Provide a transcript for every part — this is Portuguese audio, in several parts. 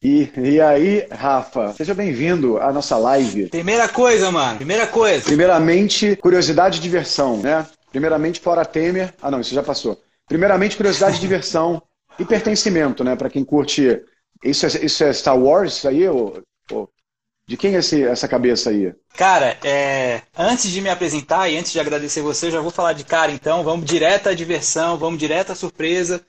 E, e aí, Rafa, seja bem-vindo à nossa live. Primeira coisa, mano, primeira coisa. Primeiramente, curiosidade e diversão, né? Primeiramente, fora Temer. Ah, não, isso já passou. Primeiramente, curiosidade e diversão e pertencimento, né? Para quem curte. Isso é, isso é Star Wars, isso aí? Ou, ou... De quem é esse, essa cabeça aí? Cara, é... antes de me apresentar e antes de agradecer você, eu já vou falar de cara, então. Vamos direto à diversão, vamos direto à surpresa.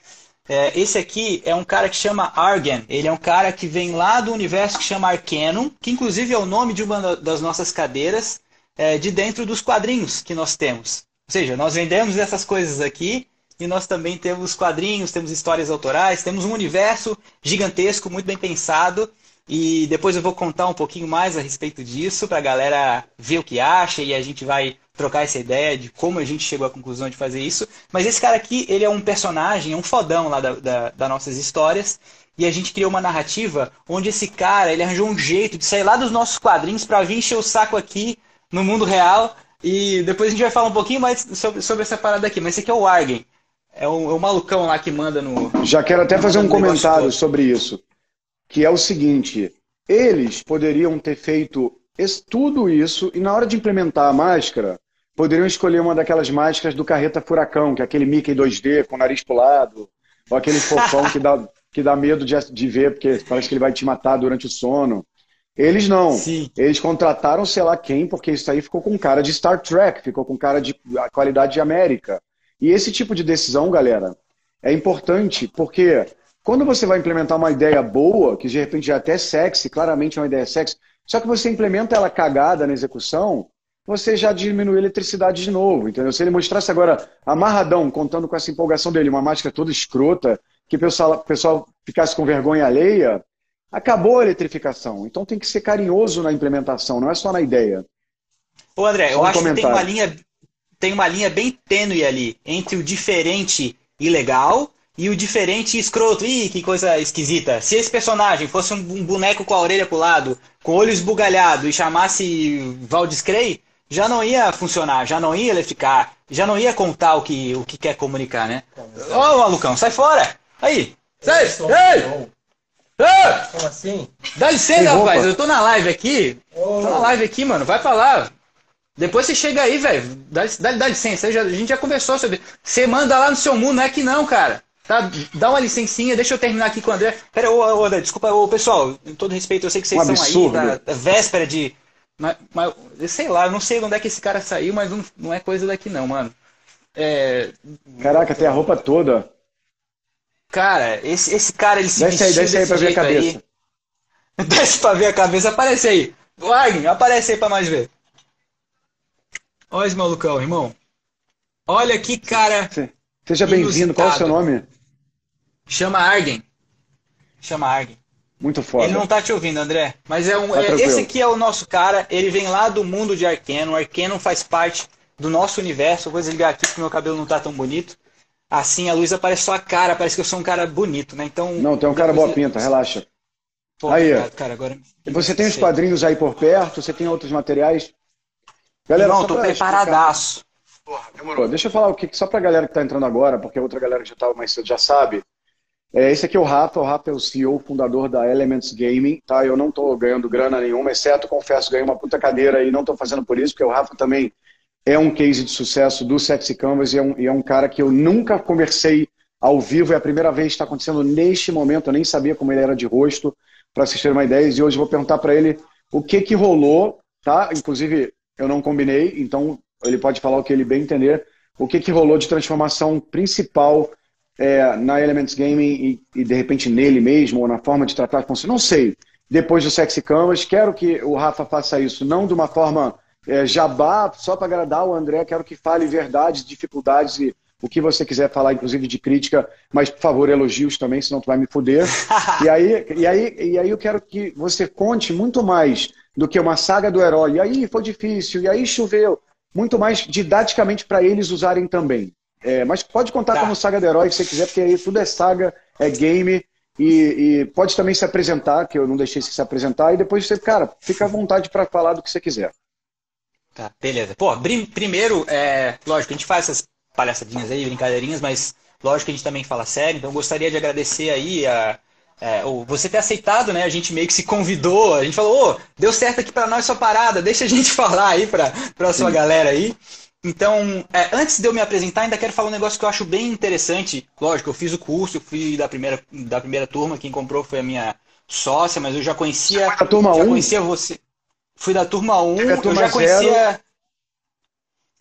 É, esse aqui é um cara que chama Argan. Ele é um cara que vem lá do universo que chama Arcanum, que inclusive é o nome de uma das nossas cadeiras, é, de dentro dos quadrinhos que nós temos. Ou seja, nós vendemos essas coisas aqui e nós também temos quadrinhos, temos histórias autorais, temos um universo gigantesco, muito bem pensado. E depois eu vou contar um pouquinho mais a respeito disso para a galera ver o que acha e a gente vai trocar essa ideia de como a gente chegou à conclusão de fazer isso. Mas esse cara aqui, ele é um personagem, é um fodão lá da, da, das nossas histórias. E a gente criou uma narrativa onde esse cara, ele arranjou um jeito de sair lá dos nossos quadrinhos para vir encher o saco aqui no mundo real. E depois a gente vai falar um pouquinho mais sobre, sobre essa parada aqui. Mas esse aqui é o Argen. É o, é o malucão lá que manda no. Já quero até fazer um comentário sobre isso. Que é o seguinte: eles poderiam ter feito tudo isso e na hora de implementar a máscara, poderiam escolher uma daquelas máscaras do Carreta Furacão, que é aquele Mickey 2D com o nariz pro lado, ou aquele fofão que dá, que dá medo de, de ver, porque parece que ele vai te matar durante o sono. Eles não. Sim. Eles contrataram sei lá quem, porque isso aí ficou com cara de Star Trek, ficou com cara de qualidade de América. E esse tipo de decisão, galera, é importante porque quando você vai implementar uma ideia boa, que de repente já é até sexy, claramente é uma ideia sexy, só que você implementa ela cagada na execução, você já diminui a eletricidade de novo, entendeu? Se ele mostrasse agora amarradão, contando com essa empolgação dele, uma máscara toda escrota, que o pessoal, o pessoal ficasse com vergonha alheia, acabou a eletrificação. Então tem que ser carinhoso na implementação, não é só na ideia. Ô André, eu acho que tem uma linha tem uma linha bem tênue ali entre o diferente e legal e o diferente e escroto. Ih, que coisa esquisita. Se esse personagem fosse um boneco com a orelha pro lado, com o olho esbugalhado e chamasse Valdis Crey, já não ia funcionar, já não ia ficar, já não ia contar o que, o que quer comunicar, né? Ó, oh, malucão, sai fora! Aí! Sai! Ei! Ah! Como assim? Dá licença, rapaz, eu tô na live aqui. Oh. Tô na live aqui, mano, vai pra lá. Depois você chega aí, velho. Dá, dá, dá licença, já, a gente já conversou sobre. Você manda lá no seu mundo, não é que não, cara. Tá? Dá uma licencinha, deixa eu terminar aqui com o André. Pera, ô, ô André, desculpa, ô, pessoal, em todo respeito, eu sei que vocês um estão aí, da, da véspera de mas, mas, sei lá, eu não sei onde é que esse cara saiu, mas não, não é coisa daqui não, mano. É... Caraca, tem a roupa toda. Cara, esse, esse cara, ele se Desce aí, desce aí pra ver a cabeça. Aí. Desce pra ver a cabeça, aparece aí. Wagner, aparece aí pra mais ver. Olha esse malucão, irmão. Olha que cara. Seja bem-vindo, qual é o seu nome? Chama Argen. Chama Argen. Muito foda. Ele não tá te ouvindo, André. Mas é um. Tá é, esse aqui é o nosso cara. Ele vem lá do mundo de Arcano. Arcano faz parte do nosso universo. vou desligar aqui porque meu cabelo não tá tão bonito. Assim a luz aparece só a cara. Parece que eu sou um cara bonito, né? Então. Não, tem um cara boa pinta, relaxa. Pô, aí. Obrigado, cara, agora... Você tem os quadrinhos aí por perto? Você tem outros materiais? Galera, não, tô preparadaço. Porra, demorou. Deixa eu falar o que só pra galera que tá entrando agora, porque a outra galera que já tava mais cedo já sabe. É, esse aqui é o Rafa, o Rafa é o CEO, fundador da Elements Gaming, tá? Eu não estou ganhando grana nenhuma, exceto, confesso, ganhei uma puta cadeira e não estou fazendo por isso, porque o Rafa também é um case de sucesso do Sexy Canvas e é um, e é um cara que eu nunca conversei ao vivo, é a primeira vez que está acontecendo neste momento, eu nem sabia como ele era de rosto, para terem uma ideia, e hoje vou perguntar para ele o que que rolou, tá? Inclusive, eu não combinei, então ele pode falar o que ele bem entender, o que que rolou de transformação principal é, na Elements Gaming e, e, de repente nele mesmo, ou na forma de tratar com não sei. Depois do Sexy Canvas, quero que o Rafa faça isso, não de uma forma é, jabá, só para agradar o André, quero que fale verdades, dificuldades e o que você quiser falar, inclusive de crítica, mas por favor, elogios também, senão tu vai me fuder. e, aí, e, aí, e aí eu quero que você conte muito mais do que uma saga do herói. E aí foi difícil, e aí choveu. Muito mais didaticamente para eles usarem também. É, mas pode contar tá. como saga de herói que você quiser, porque aí tudo é saga, é game. E, e, pode também se apresentar, que eu não deixei você se apresentar, e depois você, cara, fica à vontade para falar do que você quiser. Tá, beleza. Pô, primeiro, é, lógico, a gente faz essas palhaçadinhas aí, brincadeirinhas, mas lógico que a gente também fala sério, então gostaria de agradecer aí a, é, você ter aceitado, né? A gente meio que se convidou, a gente falou, ô, deu certo aqui para nós sua parada, deixa a gente falar aí para a sua Sim. galera aí. Então, é, antes de eu me apresentar, ainda quero falar um negócio que eu acho bem interessante. Lógico, eu fiz o curso, fui da primeira, da primeira turma, quem comprou foi a minha sócia, mas eu já conhecia. Da turma já 1? conhecia você. Fui da turma 1, é eu já conhecia. Zero.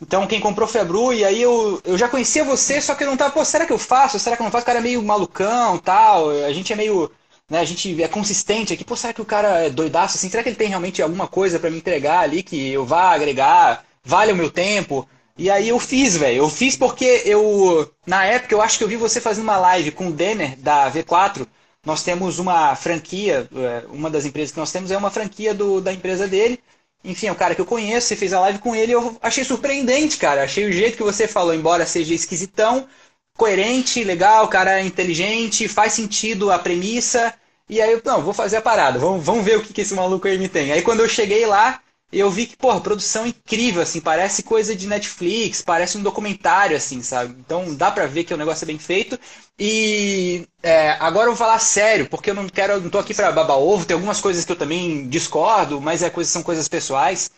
Então, quem comprou foi a Bru, e aí eu, eu já conhecia você, só que eu não tava, pô, será que eu faço? Será que eu não faço? O cara é meio malucão tal. A gente é meio. Né, a gente é consistente aqui, pô, será que o cara é doidaço assim? Será que ele tem realmente alguma coisa para me entregar ali que eu vá agregar? Vale o meu tempo. E aí eu fiz, velho. Eu fiz porque eu. Na época, eu acho que eu vi você fazendo uma live com o Denner, da V4. Nós temos uma franquia, é, uma das empresas que nós temos é uma franquia do, da empresa dele. Enfim, é um cara que eu conheço, você fez a live com ele eu achei surpreendente, cara. Achei o jeito que você falou, embora seja esquisitão, coerente, legal, cara é inteligente, faz sentido a premissa. E aí eu, não, vou fazer a parada, vamos, vamos ver o que, que esse maluco aí me tem. Aí quando eu cheguei lá, eu vi que, porra, produção incrível, assim, parece coisa de Netflix, parece um documentário, assim, sabe? Então dá pra ver que o negócio é bem feito. E é, agora eu vou falar sério, porque eu não quero, não tô aqui pra babar ovo, tem algumas coisas que eu também discordo, mas é coisa, são coisas pessoais.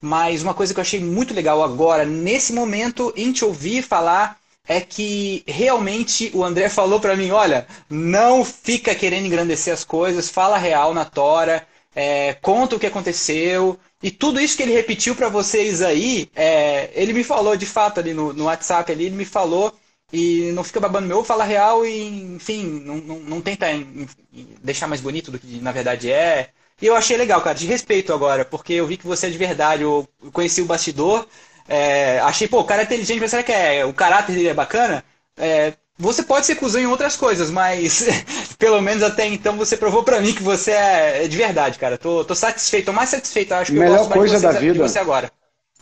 Mas uma coisa que eu achei muito legal agora, nesse momento, em te ouvir falar, é que realmente o André falou para mim, olha, não fica querendo engrandecer as coisas, fala real na tora, é, conta o que aconteceu, e tudo isso que ele repetiu para vocês aí, é, ele me falou de fato ali no, no, WhatsApp, ali, ele me falou e não fica babando meu, fala real e, enfim, não, não, não tenta em, em deixar mais bonito do que na verdade é. E eu achei legal, cara, de respeito agora, porque eu vi que você é de verdade, eu conheci o bastidor, é, achei, pô, o cara é inteligente, mas será que é, o caráter dele é bacana? É, você pode ser cuzão em outras coisas, mas pelo menos até então você provou para mim que você é, é de verdade, cara. Tô, tô satisfeito, tô mais satisfeito, acho que Melhor eu gosto coisa de, da você, vida. de você agora.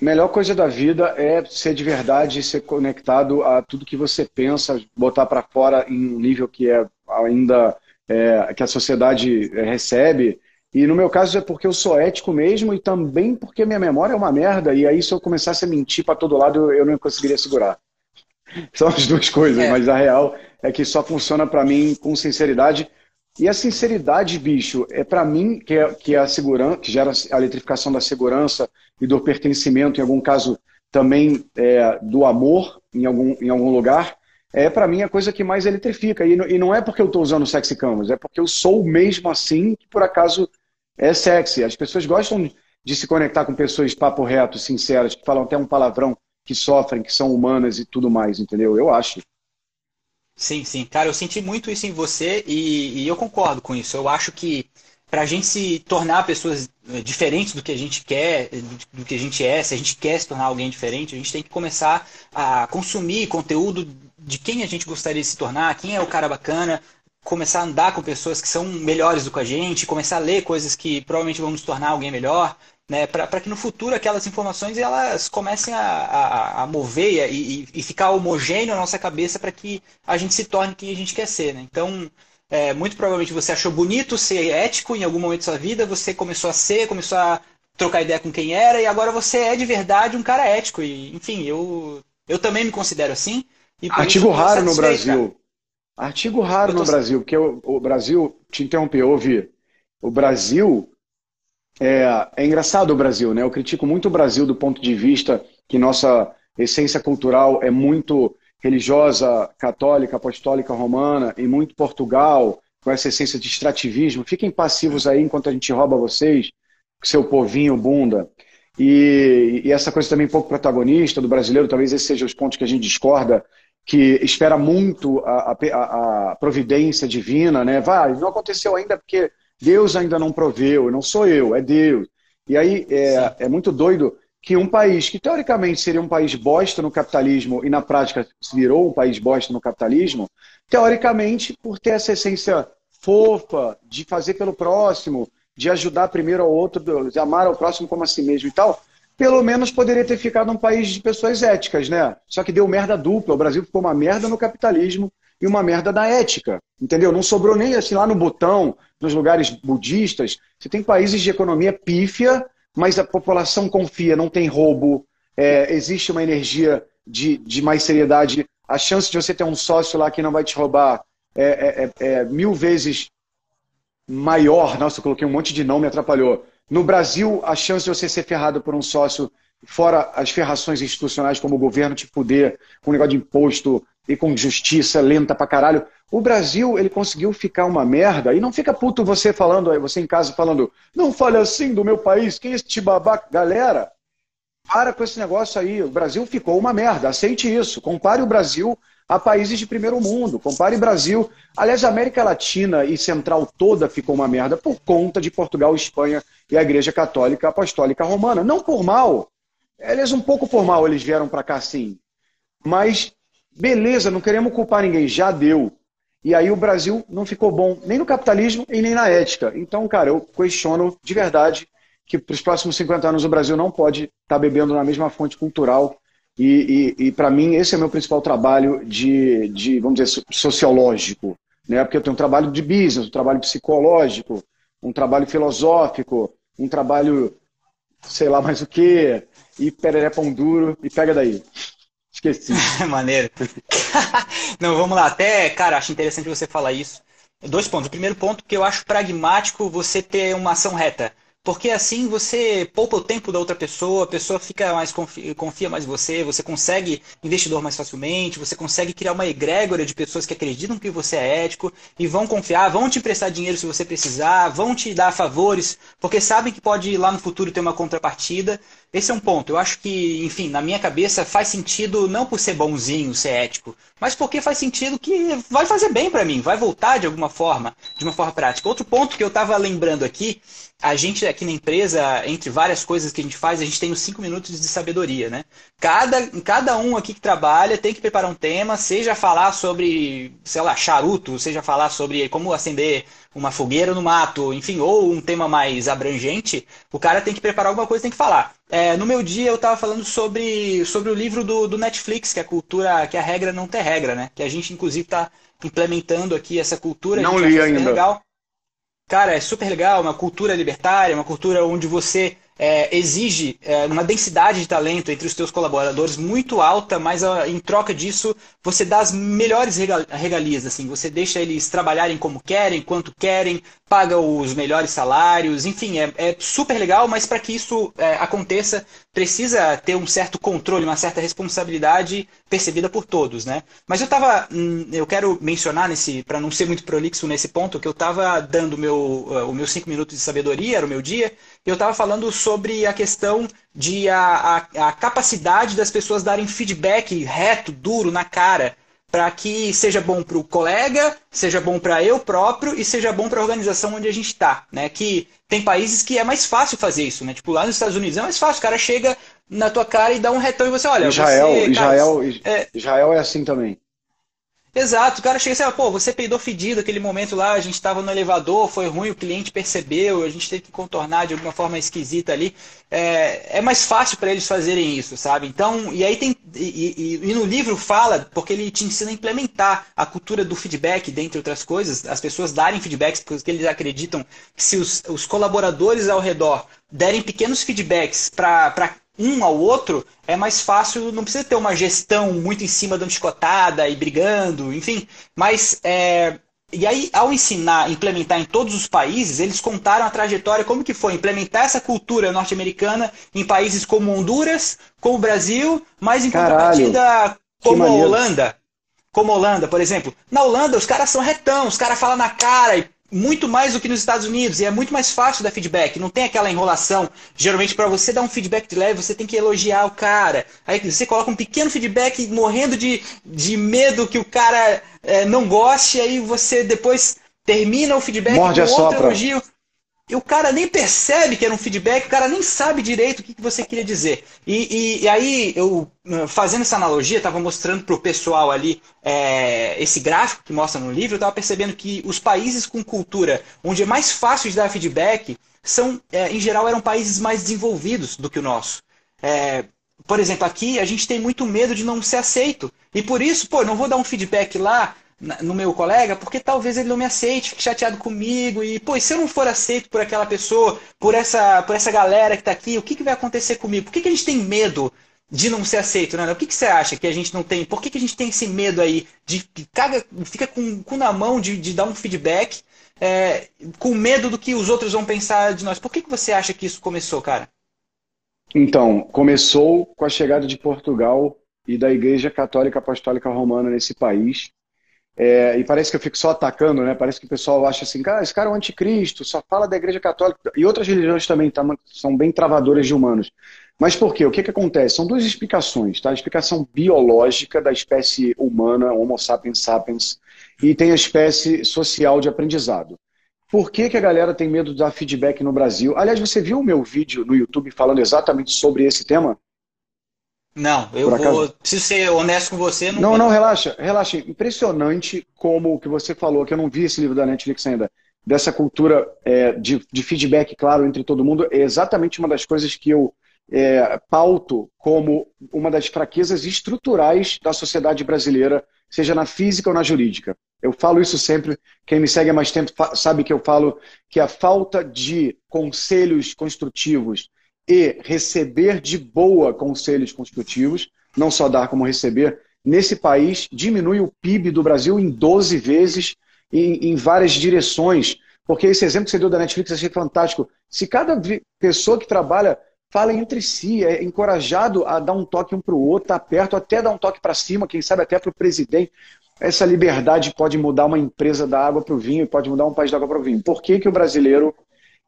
Melhor coisa da vida é ser de verdade, ser conectado a tudo que você pensa, botar para fora em um nível que é ainda é, que a sociedade é, recebe. E no meu caso é porque eu sou ético mesmo e também porque minha memória é uma merda. E aí se eu começasse a mentir para todo lado eu, eu não conseguiria segurar. São as duas coisas, é. mas a real é que só funciona para mim com sinceridade. E a sinceridade, bicho, é para mim que é, que é a segurança, que gera a eletrificação da segurança e do pertencimento, em algum caso também é, do amor em algum, em algum lugar, é para mim a coisa que mais eletrifica. E, e não é porque eu estou usando sexy canvas, é porque eu sou mesmo assim que por acaso é sexy. As pessoas gostam de se conectar com pessoas papo reto, sinceras, que falam até um palavrão que sofrem, que são humanas e tudo mais, entendeu? Eu acho. Sim, sim. Cara, eu senti muito isso em você e, e eu concordo com isso. Eu acho que para a gente se tornar pessoas eh, diferentes do que a gente quer, do que a gente é, se a gente quer se tornar alguém diferente, a gente tem que começar a consumir conteúdo de quem a gente gostaria de se tornar, quem é o cara bacana, começar a andar com pessoas que são melhores do que a gente, começar a ler coisas que provavelmente vão nos tornar alguém melhor né, para que no futuro aquelas informações elas comecem a, a, a mover e, e, ficar homogêneo na nossa cabeça para que a gente se torne quem a gente quer ser. Né? Então, é, muito provavelmente você achou bonito ser ético em algum momento da sua vida, você começou a ser, começou a trocar ideia com quem era e agora você é de verdade um cara ético. E, enfim, eu, eu também me considero assim. Artigo raro no Brasil. Artigo raro tô... no Brasil, porque o, o Brasil, te interrompi, ouvi. O Brasil é, é engraçado o Brasil, né? Eu critico muito o Brasil do ponto de vista que nossa essência cultural é muito religiosa, católica, apostólica, romana, e muito Portugal, com essa essência de extrativismo. Fiquem passivos aí enquanto a gente rouba vocês, seu povinho bunda. E, e, essa coisa também pouco protagonista do brasileiro, talvez esses sejam os pontos que a gente discorda, que espera muito a, a, a providência divina, né? Vai, não aconteceu ainda porque Deus ainda não proveu, não sou eu, é Deus. E aí é, é muito doido que um país que teoricamente seria um país bosta no capitalismo e na prática se virou um país bosta no capitalismo, teoricamente, por ter essa essência fofa de fazer pelo próximo, de ajudar primeiro ao outro, de amar ao próximo como a si mesmo e tal, pelo menos poderia ter ficado um país de pessoas éticas, né? Só que deu merda dupla. O Brasil ficou uma merda no capitalismo e uma merda da ética, entendeu? Não sobrou nem assim lá no botão, nos lugares budistas. Você tem países de economia pífia, mas a população confia, não tem roubo, é, existe uma energia de, de mais seriedade. A chance de você ter um sócio lá que não vai te roubar é, é, é, é mil vezes maior. Nossa, eu coloquei um monte de não, me atrapalhou. No Brasil, a chance de você ser ferrado por um sócio, fora as ferrações institucionais como o governo te poder, com negócio de imposto e com justiça lenta pra caralho. O Brasil, ele conseguiu ficar uma merda e não fica puto você falando, você em casa falando, não fale assim do meu país, quem é esse babaca? Galera, para com esse negócio aí. O Brasil ficou uma merda, aceite isso. Compare o Brasil a países de primeiro mundo. Compare Brasil. Aliás, a América Latina e Central toda ficou uma merda por conta de Portugal, Espanha e a Igreja Católica Apostólica Romana. Não por mal. Aliás, um pouco por mal eles vieram para cá sim. Mas, beleza, não queremos culpar ninguém, já deu. E aí o Brasil não ficou bom nem no capitalismo e nem na ética. Então, cara, eu questiono de verdade que para os próximos 50 anos o Brasil não pode estar tá bebendo na mesma fonte cultural e, e, e para mim, esse é o meu principal trabalho de, de, vamos dizer, sociológico. Né? Porque eu tenho um trabalho de business, um trabalho psicológico, um trabalho filosófico, um trabalho, sei lá mais o que, e pereré pão duro, e pega daí. Esqueci. Maneiro. Não, vamos lá. Até, cara, acho interessante você falar isso. Dois pontos. O primeiro ponto, que eu acho pragmático você ter uma ação reta. Porque assim você poupa o tempo da outra pessoa, a pessoa fica mais confia, confia mais em você, você consegue investidor mais facilmente, você consegue criar uma egrégora de pessoas que acreditam que você é ético e vão confiar, vão te emprestar dinheiro se você precisar, vão te dar favores, porque sabem que pode lá no futuro ter uma contrapartida. Esse é um ponto. Eu acho que, enfim, na minha cabeça faz sentido não por ser bonzinho, ser ético, mas porque faz sentido que vai fazer bem para mim, vai voltar de alguma forma, de uma forma prática. Outro ponto que eu estava lembrando aqui a gente aqui na empresa, entre várias coisas que a gente faz, a gente tem os cinco minutos de sabedoria, né? Cada, cada um aqui que trabalha tem que preparar um tema, seja falar sobre, sei lá, charuto, seja falar sobre como acender uma fogueira no mato, enfim, ou um tema mais abrangente, o cara tem que preparar alguma coisa, tem que falar. É, no meu dia eu estava falando sobre, sobre o livro do, do Netflix, que é a cultura, que a regra não tem regra, né? Que a gente inclusive está implementando aqui essa cultura. Não li ainda. Legal. Cara, é super legal, uma cultura libertária, uma cultura onde você é, exige é, uma densidade de talento entre os teus colaboradores muito alta, mas a, em troca disso você dá as melhores regalias, assim, você deixa eles trabalharem como querem, quanto querem, paga os melhores salários, enfim, é, é super legal, mas para que isso é, aconteça precisa ter um certo controle, uma certa responsabilidade percebida por todos, né? Mas eu tava, hum, eu quero mencionar nesse, para não ser muito prolixo nesse ponto, que eu estava dando meu, uh, o meus cinco minutos de sabedoria, era o meu dia, eu estava falando sobre a questão de a, a, a capacidade das pessoas darem feedback reto, duro, na cara para que seja bom para o colega, seja bom para eu próprio e seja bom para a organização onde a gente está. Né? Que tem países que é mais fácil fazer isso. Né? Tipo, lá nos Estados Unidos é mais fácil. O cara chega na tua cara e dá um retão e você olha. Israel, você, Israel, cara, é... Israel é assim também. Exato, o cara chega assim, pô, você peidou fedido aquele momento lá, a gente estava no elevador, foi ruim, o cliente percebeu, a gente teve que contornar de alguma forma esquisita ali. É, é mais fácil para eles fazerem isso, sabe? Então, e aí tem. E, e, e, no livro fala, porque ele te ensina a implementar a cultura do feedback, dentre outras coisas, as pessoas darem feedbacks, porque eles acreditam que se os, os colaboradores ao redor derem pequenos feedbacks para um ao outro, é mais fácil, não precisa ter uma gestão muito em cima dando chicotada e brigando, enfim. Mas, é, e aí, ao ensinar, implementar em todos os países, eles contaram a trajetória, como que foi implementar essa cultura norte-americana em países como Honduras, como o Brasil, mas em contrapartida como a Holanda. Como a Holanda, por exemplo. Na Holanda, os caras são retão, os caras falam na cara e muito mais do que nos Estados Unidos e é muito mais fácil dar feedback. Não tem aquela enrolação. Geralmente, para você dar um feedback de leve, você tem que elogiar o cara. Aí você coloca um pequeno feedback morrendo de, de medo que o cara é, não goste, aí você depois termina o feedback Morde com outro elogio. E o cara nem percebe que era um feedback, o cara nem sabe direito o que você queria dizer. E, e, e aí, eu fazendo essa analogia, estava mostrando para o pessoal ali é, esse gráfico que mostra no livro, eu estava percebendo que os países com cultura onde é mais fácil de dar feedback são, é, em geral, eram países mais desenvolvidos do que o nosso. É, por exemplo, aqui a gente tem muito medo de não ser aceito. E por isso, pô, não vou dar um feedback lá no meu colega, porque talvez ele não me aceite, fique chateado comigo e, pô, e se eu não for aceito por aquela pessoa, por essa, por essa galera que está aqui, o que, que vai acontecer comigo? Por que, que a gente tem medo de não ser aceito, né? O que, que você acha que a gente não tem? Por que, que a gente tem esse medo aí de caga, fica com o cu na mão de, de dar um feedback é, com medo do que os outros vão pensar de nós. Por que, que você acha que isso começou, cara? Então, começou com a chegada de Portugal e da Igreja Católica Apostólica Romana nesse país. É, e parece que eu fico só atacando, né? Parece que o pessoal acha assim, cara, esse cara é um anticristo, só fala da Igreja Católica. E outras religiões também tá, são bem travadoras de humanos. Mas por quê? O que, que acontece? São duas explicações, tá? A explicação biológica da espécie humana, Homo sapiens sapiens, e tem a espécie social de aprendizado. Por que, que a galera tem medo de dar feedback no Brasil? Aliás, você viu o meu vídeo no YouTube falando exatamente sobre esse tema? Não, eu vou. Preciso ser honesto com você. Não, não, não, relaxa, relaxa. Impressionante como o que você falou, que eu não vi esse livro da Netflix ainda, dessa cultura é, de, de, feedback, claro, entre todo mundo, é exatamente uma das coisas que eu é, pauto como uma das fraquezas estruturais da sociedade brasileira, seja na física ou na jurídica. Eu falo isso sempre, quem me segue há mais tempo sabe que eu falo que a falta de conselhos construtivos e receber de boa conselhos construtivos, não só dar como receber, nesse país diminui o PIB do Brasil em 12 vezes, em, em várias direções. Porque esse exemplo que você deu da Netflix eu achei fantástico. Se cada pessoa que trabalha fala entre si, é encorajado a dar um toque um para o outro, tá perto, até dar um toque para cima, quem sabe até para o presidente. Essa liberdade pode mudar uma empresa da água para o vinho pode mudar um país da água para o vinho. Por que, que o brasileiro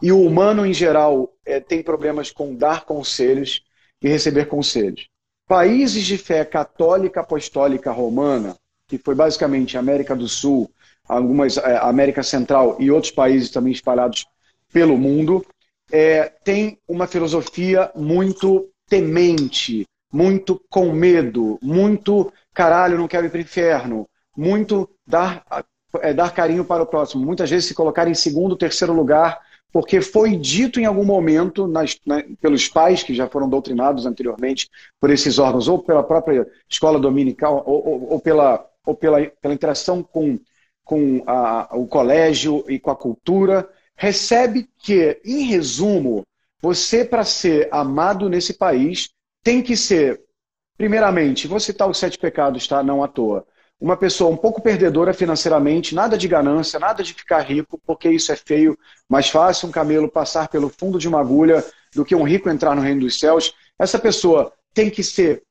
e o humano, em geral, é, tem problemas com dar conselhos e receber conselhos. Países de fé católica apostólica romana, que foi basicamente América do Sul, algumas é, América Central e outros países também espalhados pelo mundo, é, tem uma filosofia muito temente, muito com medo, muito caralho, não quero ir para o inferno, muito dar, é, dar carinho para o próximo, muitas vezes se colocar em segundo, terceiro lugar porque foi dito em algum momento nas, né, pelos pais que já foram doutrinados anteriormente por esses órgãos, ou pela própria escola dominical, ou, ou, ou pela, ou pela, pela interação com, com a, o colégio e com a cultura, recebe que, em resumo, você, para ser amado nesse país, tem que ser, primeiramente, vou citar os sete pecados, tá? Não à toa uma pessoa um pouco perdedora financeiramente, nada de ganância, nada de ficar rico, porque isso é feio. Mais fácil um camelo passar pelo fundo de uma agulha do que um rico entrar no reino dos céus. Essa pessoa tem que ser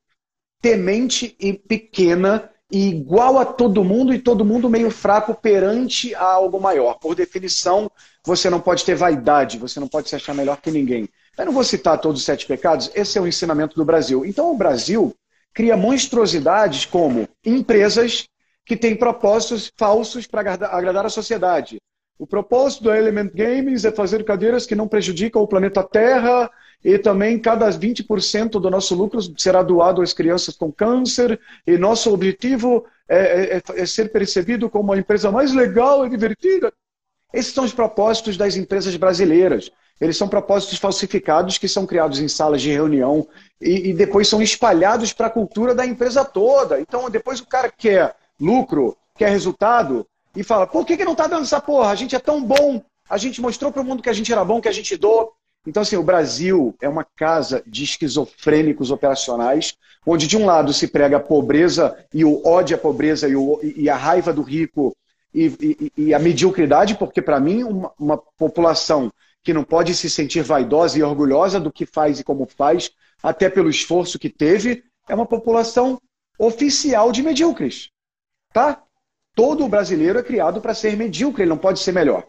temente e pequena e igual a todo mundo e todo mundo meio fraco perante a algo maior. Por definição, você não pode ter vaidade, você não pode se achar melhor que ninguém. Eu não vou citar todos os sete pecados, esse é o ensinamento do Brasil. Então, o Brasil cria monstruosidades como empresas que têm propósitos falsos para agradar a sociedade. O propósito do Element Games é fazer cadeiras que não prejudicam o planeta Terra e também cada 20% do nosso lucro será doado às crianças com câncer e nosso objetivo é, é, é ser percebido como a empresa mais legal e divertida. Esses são os propósitos das empresas brasileiras. Eles são propósitos falsificados que são criados em salas de reunião e, e depois são espalhados para a cultura da empresa toda. Então, depois o cara quer lucro, quer resultado e fala: por que, que não está dando essa porra? A gente é tão bom, a gente mostrou para o mundo que a gente era bom, que a gente doou. Então, assim, o Brasil é uma casa de esquizofrênicos operacionais, onde de um lado se prega a pobreza e o ódio à pobreza e, o, e a raiva do rico e, e, e a mediocridade, porque para mim uma, uma população que não pode se sentir vaidosa e orgulhosa do que faz e como faz, até pelo esforço que teve, é uma população oficial de medíocres. Tá? Todo brasileiro é criado para ser medíocre, ele não pode ser melhor.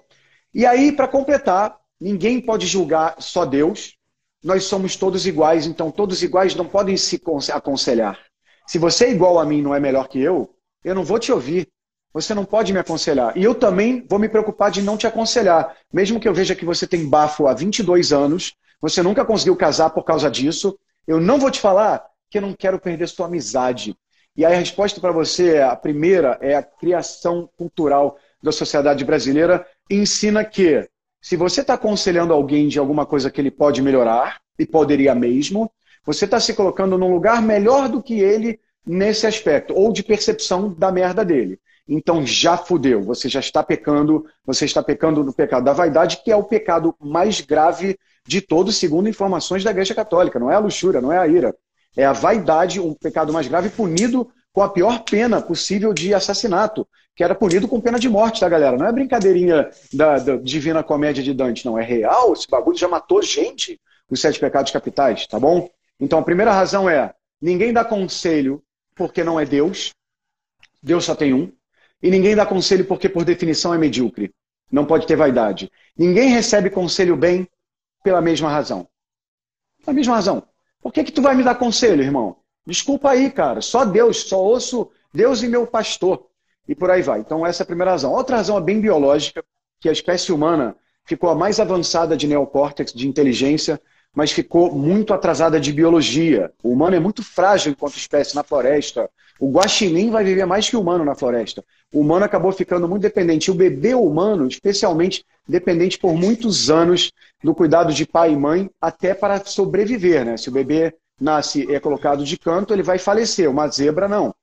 E aí, para completar, ninguém pode julgar só Deus. Nós somos todos iguais, então todos iguais não podem se aconselhar. Se você é igual a mim não é melhor que eu, eu não vou te ouvir. Você não pode me aconselhar. E eu também vou me preocupar de não te aconselhar. Mesmo que eu veja que você tem bafo há 22 anos, você nunca conseguiu casar por causa disso, eu não vou te falar que eu não quero perder sua amizade. E aí a resposta para você, a primeira, é a criação cultural da sociedade brasileira. Ensina que se você está aconselhando alguém de alguma coisa que ele pode melhorar, e poderia mesmo, você está se colocando num lugar melhor do que ele nesse aspecto, ou de percepção da merda dele então já fudeu, você já está pecando, você está pecando no pecado da vaidade, que é o pecado mais grave de todos, segundo informações da Igreja Católica. Não é a luxúria, não é a ira. É a vaidade, um pecado mais grave, punido com a pior pena possível de assassinato, que era punido com pena de morte, tá, galera? Não é brincadeirinha da, da Divina Comédia de Dante, não. É real, esse bagulho já matou gente, os sete pecados capitais, tá bom? Então, a primeira razão é: ninguém dá conselho porque não é Deus, Deus só tem um, e ninguém dá conselho porque, por definição, é medíocre, não pode ter vaidade. Ninguém recebe conselho bem pela mesma razão. Pela mesma razão. Por que, que tu vai me dar conselho, irmão? Desculpa aí, cara. Só Deus, só ouço Deus e meu pastor. E por aí vai. Então, essa é a primeira razão. Outra razão é bem biológica, que a espécie humana ficou a mais avançada de neocórtex, de inteligência, mas ficou muito atrasada de biologia. O humano é muito frágil enquanto espécie na floresta. O guaxinim vai viver mais que o humano na floresta. O humano acabou ficando muito dependente. E o bebê humano, especialmente, dependente por muitos anos do cuidado de pai e mãe, até para sobreviver. Né? Se o bebê nasce e é colocado de canto, ele vai falecer. Uma zebra, não.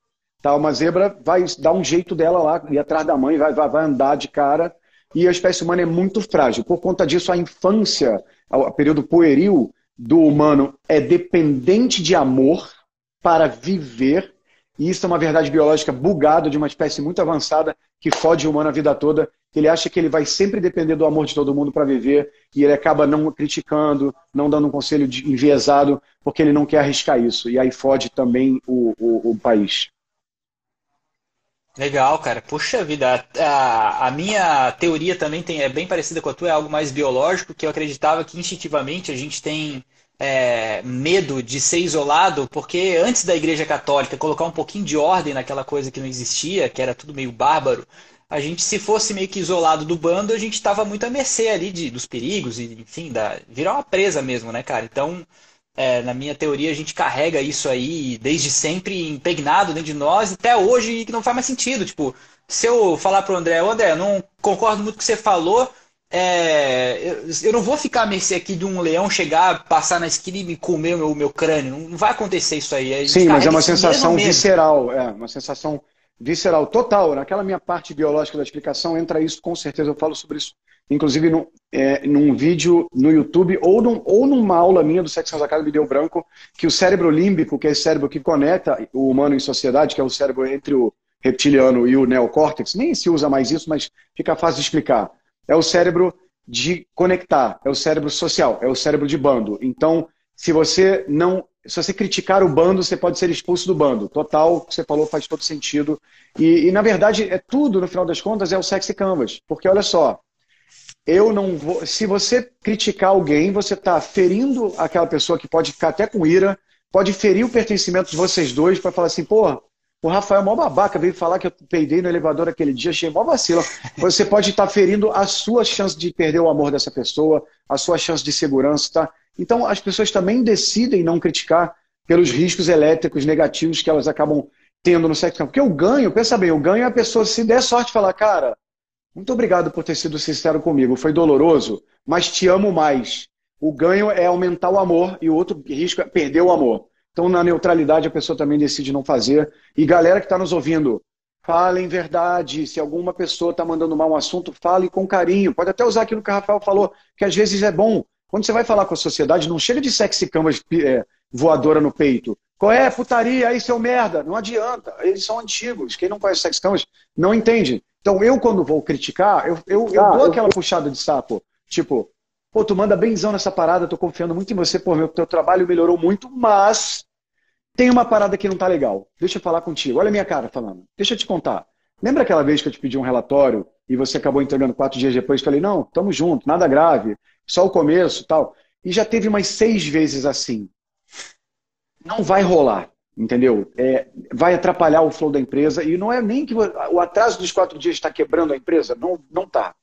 Tá? Uma zebra vai dar um jeito dela lá, ir atrás da mãe, vai, vai, vai andar de cara. E a espécie humana é muito frágil. Por conta disso, a infância, o período pueril do humano é dependente de amor para viver. E isso é uma verdade biológica bugada de uma espécie muito avançada que fode o humano a vida toda ele acha que ele vai sempre depender do amor de todo mundo para viver e ele acaba não criticando, não dando um conselho enviesado, porque ele não quer arriscar isso. E aí fode também o, o, o país. Legal, cara. Puxa vida, a, a, minha teoria também tem, é bem parecida com a tua, é algo mais biológico, que eu acreditava que instintivamente a gente tem é, medo de ser isolado, porque antes da Igreja Católica colocar um pouquinho de ordem naquela coisa que não existia, que era tudo meio bárbaro, a gente, se fosse meio que isolado do bando, a gente estava muito à mercê ali de, dos perigos e, enfim, da, virar uma presa mesmo, né, cara? Então, é, na minha teoria, a gente carrega isso aí desde sempre impregnado dentro de nós, até hoje, que não faz mais sentido. Tipo, se eu falar pro André, André, eu não concordo muito com o que você falou, é, eu, eu, não vou ficar à mercê aqui de um leão chegar, passar na esquina e me comer o meu, meu crânio. Não vai acontecer isso aí. Sim, mas é uma sensação visceral, é uma sensação visceral total. Naquela minha parte biológica da explicação entra isso, com certeza eu falo sobre isso, inclusive num, é, num vídeo no YouTube ou, num, ou numa aula minha do Sexo Academy Deu Branco, que o cérebro límbico, que é esse cérebro que conecta o humano em sociedade, que é o cérebro entre o reptiliano e o neocórtex, nem se usa mais isso, mas fica fácil de explicar. É o cérebro de conectar, é o cérebro social, é o cérebro de bando. Então, se você não se você criticar o bando, você pode ser expulso do bando. Total, o que você falou faz todo sentido. E, e, na verdade, é tudo, no final das contas, é o sexy canvas. Porque olha só, eu não vou. Se você criticar alguém, você está ferindo aquela pessoa que pode ficar até com ira, pode ferir o pertencimento de vocês dois para falar assim, pô, o Rafael é mó babaca, veio falar que eu peidei no elevador aquele dia, achei mó vacila. Você pode estar tá ferindo a sua chance de perder o amor dessa pessoa, a sua chance de segurança, tá? Então, as pessoas também decidem não criticar pelos riscos elétricos negativos que elas acabam tendo no sexo. Porque o ganho, pensa bem, o ganho é a pessoa, se der sorte, falar, cara, muito obrigado por ter sido sincero comigo, foi doloroso, mas te amo mais. O ganho é aumentar o amor e o outro risco é perder o amor. Então, na neutralidade, a pessoa também decide não fazer. E galera que está nos ouvindo, falem verdade. Se alguma pessoa está mandando mal um assunto, fale com carinho. Pode até usar aquilo que o Rafael falou, que às vezes é bom. Quando você vai falar com a sociedade, não chega de sexy canvas é, voadora no peito. Qual é? Putaria, aí seu merda. Não adianta. Eles são antigos. Quem não conhece sexy canvas não entende. Então, eu, quando vou criticar, eu, eu, eu ah, dou aquela eu... puxada de saco. Tipo, pô, tu manda benzão nessa parada, tô confiando muito em você, pô, meu teu trabalho melhorou muito, mas tem uma parada que não tá legal. Deixa eu falar contigo. Olha a minha cara falando. Deixa eu te contar. Lembra aquela vez que eu te pedi um relatório e você acabou entregando quatro dias depois? Falei, não, tamo junto, nada grave só o começo tal. E já teve umas seis vezes assim. Não vai rolar, entendeu? É, vai atrapalhar o flow da empresa. E não é nem que o atraso dos quatro dias está quebrando a empresa, não não está.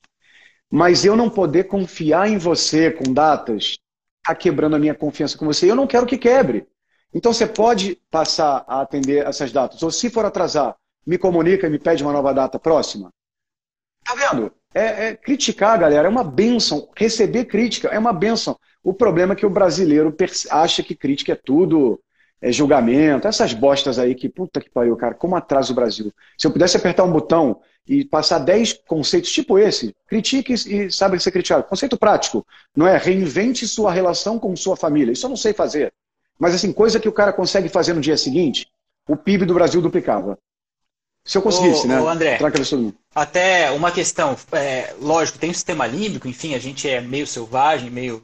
Mas eu não poder confiar em você com datas está quebrando a minha confiança com você. Eu não quero que quebre. Então você pode passar a atender essas datas. Ou se for atrasar, me comunica e me pede uma nova data próxima. Tá vendo? É, é, criticar, galera, é uma benção. Receber crítica é uma benção. O problema é que o brasileiro acha que crítica é tudo, é julgamento, essas bostas aí que, puta que pariu, cara, como atrasa o Brasil. Se eu pudesse apertar um botão e passar 10 conceitos tipo esse, critique e saiba ser criticado. Conceito prático, não é? Reinvente sua relação com sua família. Isso eu não sei fazer. Mas, assim, coisa que o cara consegue fazer no dia seguinte, o PIB do Brasil duplicava. Se eu conseguisse, ô, né? Ô André, até uma questão, é, lógico, tem um sistema límbico, enfim, a gente é meio selvagem, meio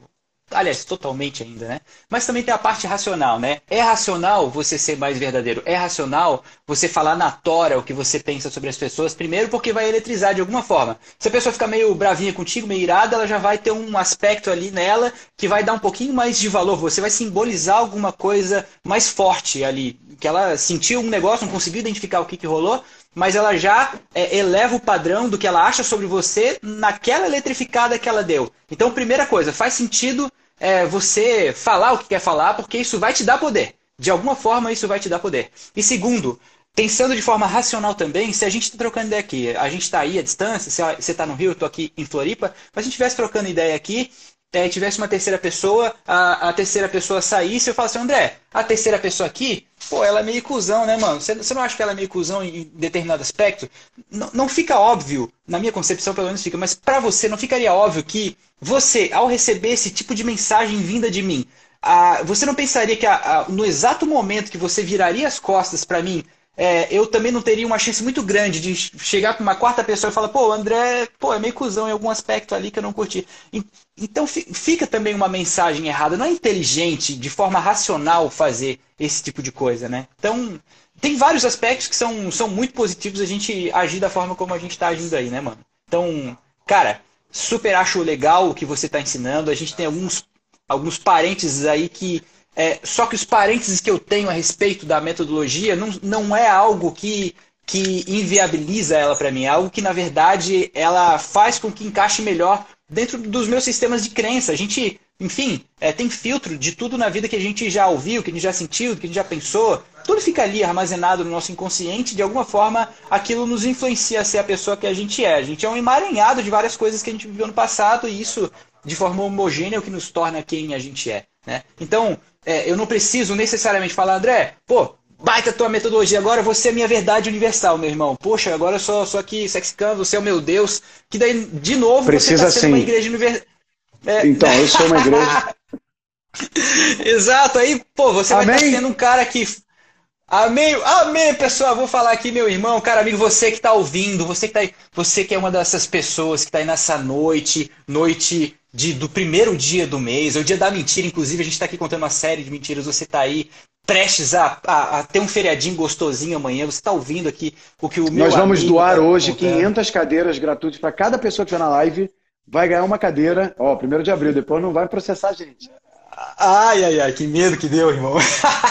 Aliás, totalmente ainda, né? Mas também tem a parte racional, né? É racional você ser mais verdadeiro. É racional você falar na tora o que você pensa sobre as pessoas, primeiro porque vai eletrizar de alguma forma. Se a pessoa ficar meio bravinha contigo, meio irada, ela já vai ter um aspecto ali nela que vai dar um pouquinho mais de valor. Você vai simbolizar alguma coisa mais forte ali. Que ela sentiu um negócio, não conseguiu identificar o que, que rolou, mas ela já é, eleva o padrão do que ela acha sobre você naquela eletrificada que ela deu. Então, primeira coisa, faz sentido é, você falar o que quer falar, porque isso vai te dar poder. De alguma forma, isso vai te dar poder. E segundo, pensando de forma racional também, se a gente está trocando ideia aqui, a gente está aí à distância, se você está no Rio, eu estou aqui em Floripa, mas a gente estivesse trocando ideia aqui, é, tivesse uma terceira pessoa, a, a terceira pessoa saísse, eu falasse, André, a terceira pessoa aqui, pô, ela é meio cuzão, né, mano? Você, não acha que ela é meio cuzão em determinado aspecto? N não fica óbvio, na minha concepção pelo menos fica, mas para você não ficaria óbvio que você, ao receber esse tipo de mensagem vinda de mim, você não pensaria que no exato momento que você viraria as costas para mim, é, eu também não teria uma chance muito grande de chegar para uma quarta pessoa e falar, pô, André pô, é meio cuzão em algum aspecto ali que eu não curti. Então fica também uma mensagem errada. Não é inteligente, de forma racional, fazer esse tipo de coisa, né? Então, tem vários aspectos que são, são muito positivos a gente agir da forma como a gente está agindo aí, né, mano? Então, cara, super acho legal o que você está ensinando. A gente tem alguns, alguns parênteses aí que é, só que os parênteses que eu tenho a respeito da metodologia não, não é algo que, que inviabiliza ela para mim, é algo que, na verdade, ela faz com que encaixe melhor dentro dos meus sistemas de crença. A gente, enfim, é, tem filtro de tudo na vida que a gente já ouviu, que a gente já sentiu, que a gente já pensou. Tudo fica ali armazenado no nosso inconsciente, de alguma forma aquilo nos influencia a ser a pessoa que a gente é. A gente é um emaranhado de várias coisas que a gente viveu no passado e isso, de forma homogênea, é o que nos torna quem a gente é. Né? Então, é, eu não preciso necessariamente falar, André, pô, baita tua metodologia, agora você é minha verdade universal, meu irmão. Poxa, agora eu sou, sou aqui sexicando, você é o meu Deus. Que daí, de novo, Precisa você tá sendo sim. uma igreja universal. É... Então, eu sou uma igreja. Exato, aí, pô, você Amém? vai estar sendo um cara que. Amém, amém, pessoal. Vou falar aqui, meu irmão, cara amigo, você que está ouvindo, você que tá aí, você que é uma dessas pessoas que está aí nessa noite, noite de, do primeiro dia do mês, é o dia da mentira, inclusive a gente está aqui contando uma série de mentiras, você está aí prestes a, a, a, ter um feriadinho gostosinho amanhã, você está ouvindo aqui o que o meu Nós vamos doar tá hoje contando. 500 cadeiras gratuitas para cada pessoa que estiver na live, vai ganhar uma cadeira, ó, primeiro de abril, depois não vai processar a gente. Ai, ai, ai, que medo que deu, irmão.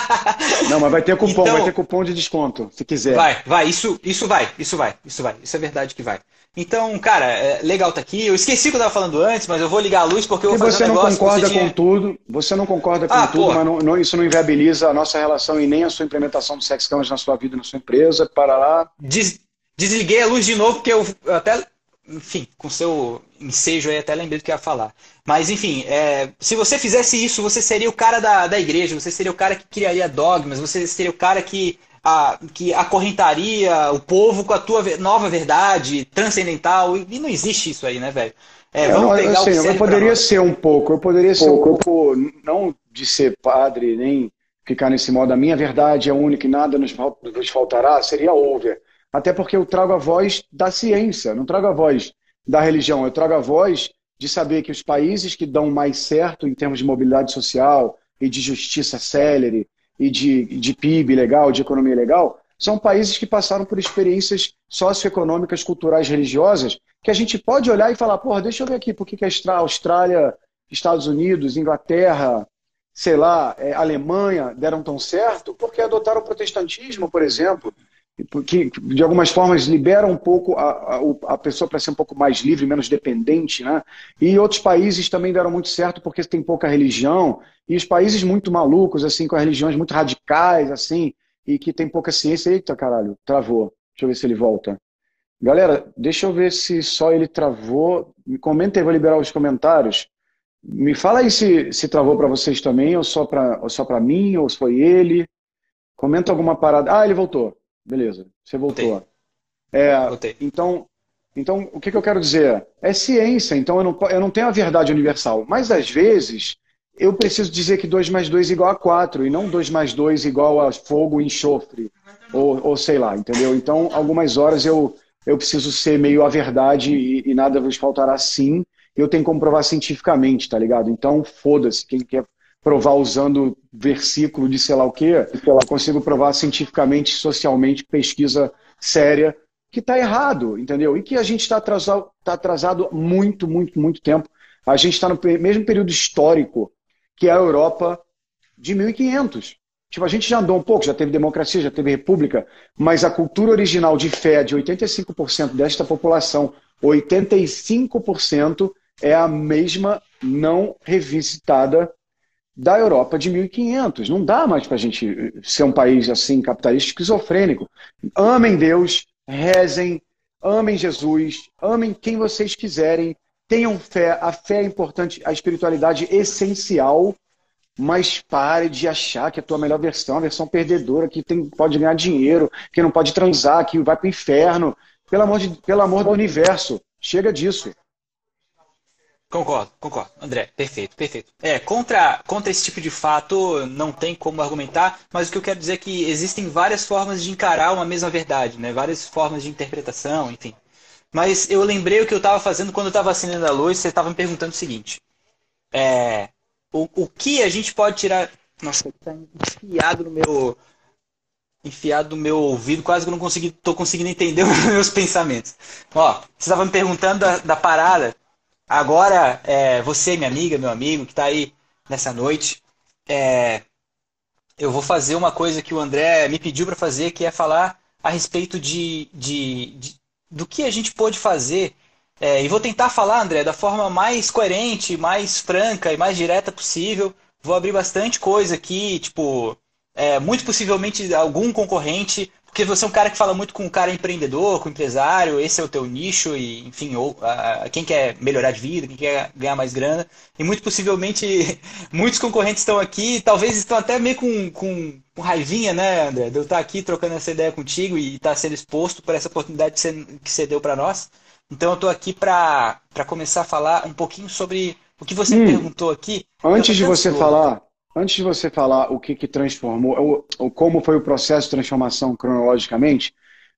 Não, mas vai ter cupom, então, vai ter cupom de desconto, se quiser. Vai, vai, isso, isso vai, isso vai, isso vai, isso é verdade que vai. Então, cara, é legal tá aqui. Eu esqueci o que eu estava falando antes, mas eu vou ligar a luz porque eu vou fazer um negócio. Você não concorda com tudo, você não concorda com ah, tudo, porra. mas não, não, isso não inviabiliza a nossa relação e nem a sua implementação do Sex Camas na sua vida, na sua empresa. Para lá. Des, desliguei a luz de novo porque eu até, enfim, com seu ensejo aí até lembrei do que ia falar. Mas, enfim, é, se você fizesse isso, você seria o cara da, da igreja, você seria o cara que criaria dogmas, você seria o cara que a, que acorrentaria o povo com a tua nova verdade transcendental. E não existe isso aí, né, velho? É, vamos não, pegar assim, o que eu poderia ser um pouco, eu poderia ser um pouco, não de ser padre, nem ficar nesse modo, a minha verdade é única e nada nos, nos faltará, seria over. Até porque eu trago a voz da ciência, não trago a voz da religião, eu trago a voz de saber que os países que dão mais certo em termos de mobilidade social e de justiça célere e de, de PIB legal, de economia legal, são países que passaram por experiências socioeconômicas, culturais, religiosas, que a gente pode olhar e falar, porra, deixa eu ver aqui por que a Austrália, Estados Unidos, Inglaterra, sei lá, é, Alemanha deram tão certo, porque adotaram o protestantismo, por exemplo, que de algumas formas libera um pouco a, a, a pessoa para ser um pouco mais livre, menos dependente, né? E outros países também deram muito certo porque tem pouca religião e os países muito malucos assim com religiões muito radicais assim e que tem pouca ciência, eita caralho, travou. Deixa eu ver se ele volta. Galera, deixa eu ver se só ele travou. Me comenta aí, vou liberar os comentários. Me fala aí se, se travou para vocês também, ou só para só para mim, ou foi ele. Comenta alguma parada. Ah, ele voltou. Beleza, você voltou. É, então, então, o que, que, eu quero dizer? É ciência, então eu não, eu não tenho a verdade universal. Mas, às vezes, eu preciso dizer que 2 mais 2 é igual a 4, e não 2 mais 2 igual a fogo e enxofre, ou, ou sei lá, entendeu? Então, algumas horas eu, eu preciso ser meio a verdade e, e nada vos faltará sim. Eu tenho como provar cientificamente, tá ligado? Então, foda-se, quem quer provar usando versículo de sei lá o quê, eu consigo provar cientificamente, socialmente, pesquisa séria, que está errado, entendeu? E que a gente está atrasado, tá atrasado muito, muito, muito tempo. A gente está no mesmo período histórico que a Europa de 1500. Tipo, a gente já andou um pouco, já teve democracia, já teve república, mas a cultura original de fé de 85% desta população, 85% é a mesma não revisitada da Europa de 1500. Não dá mais para a gente ser um país assim, capitalista, esquizofrênico. Amem Deus, rezem, amem Jesus, amem quem vocês quiserem, tenham fé. A fé é importante, a espiritualidade é essencial, mas pare de achar que a tua melhor versão é a versão perdedora, que tem, pode ganhar dinheiro, que não pode transar, que vai para o inferno. Pelo amor, de, pelo amor do universo, chega disso. Concordo, concordo. André, perfeito, perfeito. É, contra, contra esse tipo de fato não tem como argumentar, mas o que eu quero dizer é que existem várias formas de encarar uma mesma verdade, né? Várias formas de interpretação, enfim. Mas eu lembrei o que eu estava fazendo quando eu estava acendendo a luz, você estava me perguntando o seguinte. É, o, o que a gente pode tirar... Nossa, está enfiado no meu... Enfiado no meu ouvido, quase que eu não consegui, tô conseguindo entender os meus pensamentos. Ó, você estava me perguntando da, da parada Agora, é, você, minha amiga, meu amigo, que está aí nessa noite, é, eu vou fazer uma coisa que o André me pediu para fazer, que é falar a respeito de, de, de do que a gente pôde fazer. É, e vou tentar falar, André, da forma mais coerente, mais franca e mais direta possível. Vou abrir bastante coisa aqui, tipo, é, muito possivelmente algum concorrente porque você é um cara que fala muito com um cara empreendedor, com empresário, esse é o teu nicho, e enfim, ou, a, quem quer melhorar de vida, quem quer ganhar mais grana. E muito possivelmente muitos concorrentes estão aqui, talvez estão até meio com, com, com raivinha, né, André? De eu estar aqui trocando essa ideia contigo e estar sendo exposto por essa oportunidade que você, que você deu para nós. Então eu estou aqui para começar a falar um pouquinho sobre o que você hum, perguntou aqui. Antes de você falar, Antes de você falar o que, que transformou, ou, como foi o processo de transformação cronologicamente,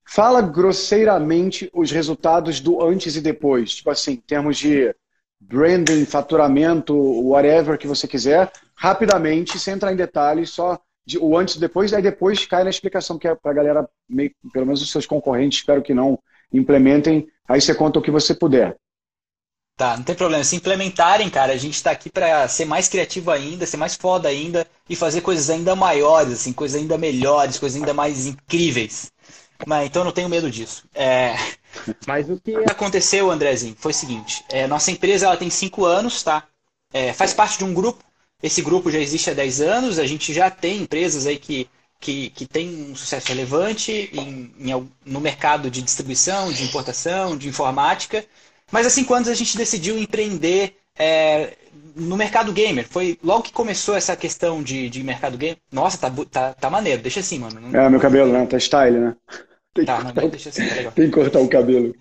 fala grosseiramente os resultados do antes e depois. Tipo assim, em termos de branding, faturamento, whatever que você quiser, rapidamente, sem entrar em detalhes, só de, o antes e depois, aí depois cai na explicação que é para a galera, meio, pelo menos os seus concorrentes, espero que não implementem, aí você conta o que você puder. Tá, não tem problema. Se implementarem, cara, a gente está aqui para ser mais criativo ainda, ser mais foda ainda e fazer coisas ainda maiores, assim, coisas ainda melhores, coisas ainda mais incríveis. Mas então eu não tenho medo disso. É... Mas o que aconteceu, Andrezinho, foi o seguinte: é, nossa empresa ela tem cinco anos, tá? É, faz parte de um grupo. Esse grupo já existe há 10 anos. A gente já tem empresas aí que, que, que tem um sucesso relevante em, em, no mercado de distribuição, de importação, de informática. Mas há cinco anos a gente decidiu empreender é, no mercado gamer. Foi logo que começou essa questão de, de mercado gamer. Nossa, tá, tá, tá maneiro. Deixa assim, mano. Não... É, meu cabelo, né? Tá style, né? Tem tá, mas deixa assim, tá legal. Tem que cortar o cabelo.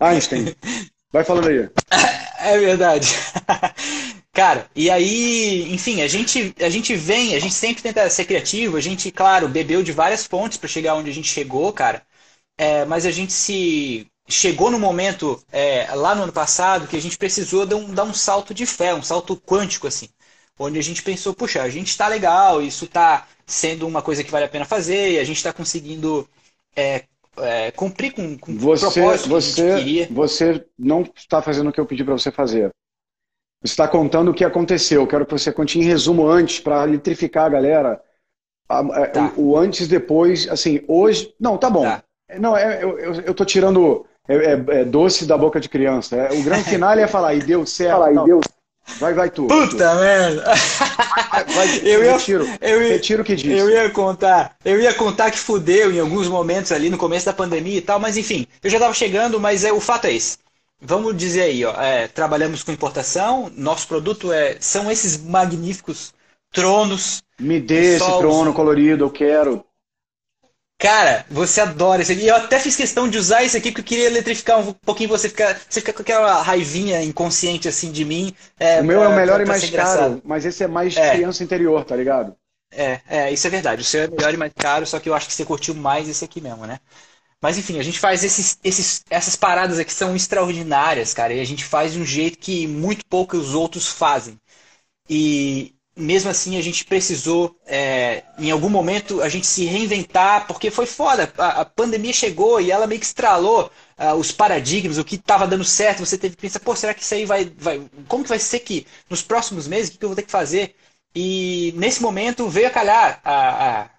Einstein. Vai falando aí. É verdade. Cara, e aí, enfim, a gente, a gente vem, a gente sempre tenta ser criativo, a gente, claro, bebeu de várias fontes para chegar onde a gente chegou, cara. É, mas a gente se chegou no momento é, lá no ano passado que a gente precisou dar um, dar um salto de fé, um salto quântico assim, onde a gente pensou, puxa, a gente está legal, isso está sendo uma coisa que vale a pena fazer, e a gente está conseguindo é, é, cumprir com, com você, o propósito você, que gente queria. Você não está fazendo o que eu pedi para você fazer. Você está contando o que aconteceu. Eu quero que você conte em resumo antes, para eletrificar a galera. tá. o, o, antes depois, assim, hoje. Não, tá bom. Tá. Não, é, eu, eu, eu tô tirando é, é, é, doce da boca de criança. É, o grande final é falar, e deu certo. Fala, e deu Vai, vai tu. Puta merda! Vai, eu ia, retiro, eu ia, retiro o que disse. Eu ia contar, eu ia contar que fudeu em alguns momentos ali no começo da pandemia e tal, mas enfim, eu já estava chegando, mas é, o fato é esse. Vamos dizer aí, ó, é, trabalhamos com importação, nosso produto é, são esses magníficos tronos. Me dê esse trono colorido, eu quero. Cara, você adora isso aqui. Eu até fiz questão de usar isso aqui porque eu queria eletrificar um pouquinho você. Ficar, você fica com aquela raivinha inconsciente assim de mim. É, o meu pra, é o melhor e mais caro, mas esse é mais é. criança interior, tá ligado? É, é, isso é verdade. O seu é melhor e mais caro, só que eu acho que você curtiu mais esse aqui mesmo, né? Mas enfim, a gente faz esses, esses, essas paradas aqui são extraordinárias, cara, e a gente faz de um jeito que muito poucos outros fazem. E mesmo assim a gente precisou, é, em algum momento, a gente se reinventar, porque foi foda. A, a pandemia chegou e ela meio que estralou uh, os paradigmas, o que estava dando certo. Você teve que pensar, pô, será que isso aí vai, vai. Como que vai ser que nos próximos meses, o que, que eu vou ter que fazer? E nesse momento veio a calhar a, a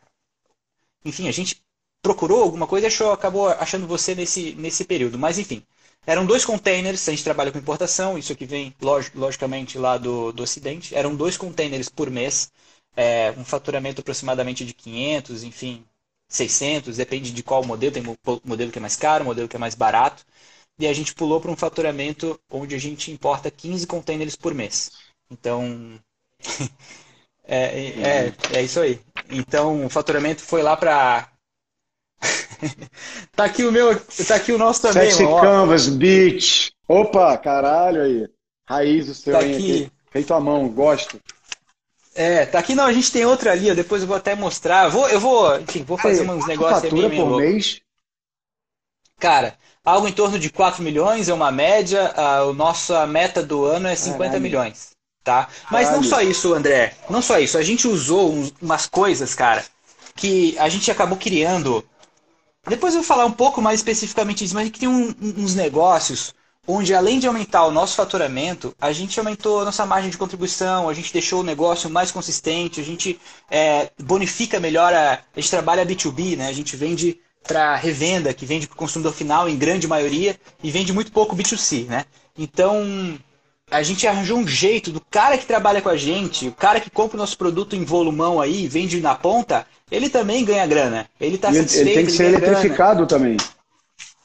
enfim, a gente procurou alguma coisa e achou, acabou achando você nesse, nesse período. Mas enfim, eram dois containers, a gente trabalha com importação, isso aqui vem log, logicamente lá do, do Ocidente. Eram dois containers por mês, é, um faturamento aproximadamente de 500, enfim, 600, depende de qual modelo. Tem modelo que é mais caro, modelo que é mais barato. E a gente pulou para um faturamento onde a gente importa 15 containers por mês. Então, é, é, é isso aí. Então, o faturamento foi lá para tá aqui o meu, tá aqui o nosso também. Sexy ó. Canvas Beach. Opa, caralho aí. Raiz do seu tá aqui. aqui. Feito à mão, gosto. É, tá aqui não, a gente tem outra ali, ó, depois eu vou até mostrar. Vou, eu vou, enfim, vou fazer aí, uns negócios aí meio, por mês? Cara, algo em torno de 4 milhões é uma média, a, a nossa meta do ano é 50 Caralho. milhões, tá? Mas Caralho. não só isso, André, não só isso, a gente usou uns, umas coisas, cara, que a gente acabou criando depois eu vou falar um pouco mais especificamente disso, mas que tem um, uns negócios onde, além de aumentar o nosso faturamento, a gente aumentou a nossa margem de contribuição, a gente deixou o negócio mais consistente, a gente é, bonifica melhor, a, a gente trabalha B2B, né? a gente vende para revenda, que vende para o consumidor final em grande maioria, e vende muito pouco B2C. Né? Então, a gente arranjou um jeito do cara que trabalha com a gente, o cara que compra o nosso produto em volumão aí, vende na ponta, ele também ganha grana. Ele tá satisfeito. Ele tem que ser eletrificado grana. também.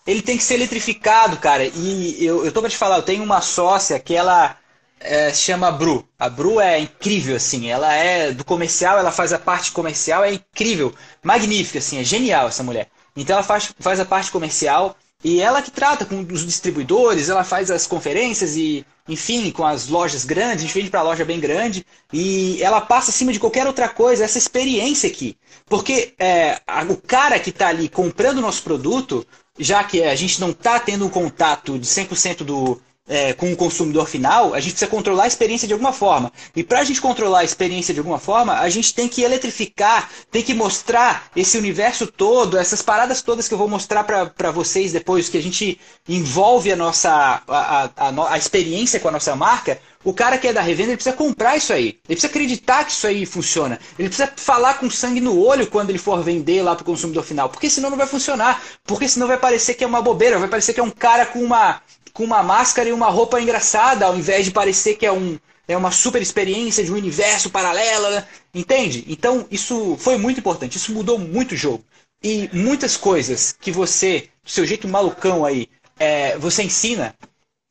Ele tem que ser eletrificado, cara. E eu, eu tô pra te falar, eu tenho uma sócia que ela é, se chama Bru. A Bru é incrível, assim. Ela é do comercial, ela faz a parte comercial, é incrível. Magnífica, assim, é genial essa mulher. Então ela faz, faz a parte comercial e ela que trata com os distribuidores, ela faz as conferências e, enfim, com as lojas grandes, a gente vende para loja bem grande e ela passa acima de qualquer outra coisa essa experiência aqui. Porque é, o cara que está ali comprando o nosso produto, já que a gente não está tendo um contato de 100% do, é, com o consumidor final, a gente precisa controlar a experiência de alguma forma. E para a gente controlar a experiência de alguma forma, a gente tem que eletrificar, tem que mostrar esse universo todo, essas paradas todas que eu vou mostrar para vocês depois, que a gente envolve a nossa a, a, a, a experiência com a nossa marca. O cara que é da revenda, ele precisa comprar isso aí. Ele precisa acreditar que isso aí funciona. Ele precisa falar com sangue no olho quando ele for vender lá para o consumidor final. Porque senão não vai funcionar. Porque senão vai parecer que é uma bobeira. Vai parecer que é um cara com uma com uma máscara e uma roupa engraçada, ao invés de parecer que é, um, é uma super experiência de um universo paralelo, né? entende? Então isso foi muito importante, isso mudou muito o jogo. E muitas coisas que você, do seu jeito malucão aí, é, você ensina,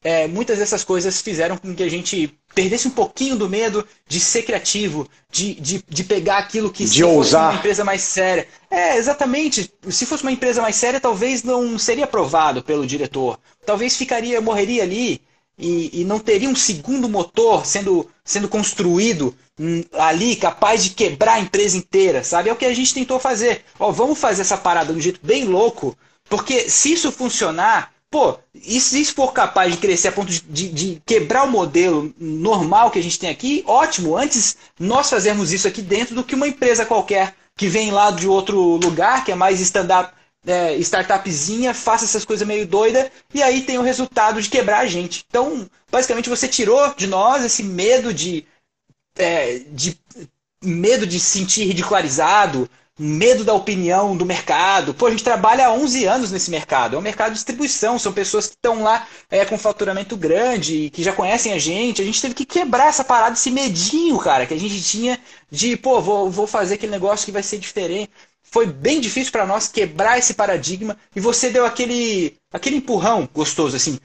é, muitas dessas coisas fizeram com que a gente perdesse um pouquinho do medo de ser criativo, de, de, de pegar aquilo que de se ousar. fosse uma empresa mais séria. É, exatamente. Se fosse uma empresa mais séria, talvez não seria aprovado pelo diretor. Talvez ficaria, morreria ali e, e não teria um segundo motor sendo, sendo construído hum, ali, capaz de quebrar a empresa inteira, sabe? É o que a gente tentou fazer. Ó, vamos fazer essa parada de um jeito bem louco, porque se isso funcionar, Pô, e se isso for capaz de crescer a ponto de, de, quebrar o modelo normal que a gente tem aqui, ótimo. Antes nós fazermos isso aqui dentro do que uma empresa qualquer que vem lá de outro lugar, que é mais stand-up, é, startupzinha, faça essas coisas meio doida e aí tem o resultado de quebrar a gente. Então, basicamente, você tirou de nós esse medo de, é, de medo de se sentir ridicularizado, medo da opinião do mercado. Pô, a gente trabalha há 11 anos nesse mercado. É um mercado de distribuição. São pessoas que estão lá é, com faturamento grande, que já conhecem a gente. A gente teve que quebrar essa parada, esse medinho, cara, que a gente tinha de, pô, vou, vou fazer aquele negócio que vai ser diferente. Foi bem difícil para nós quebrar esse paradigma e você deu aquele, aquele empurrão gostoso, assim,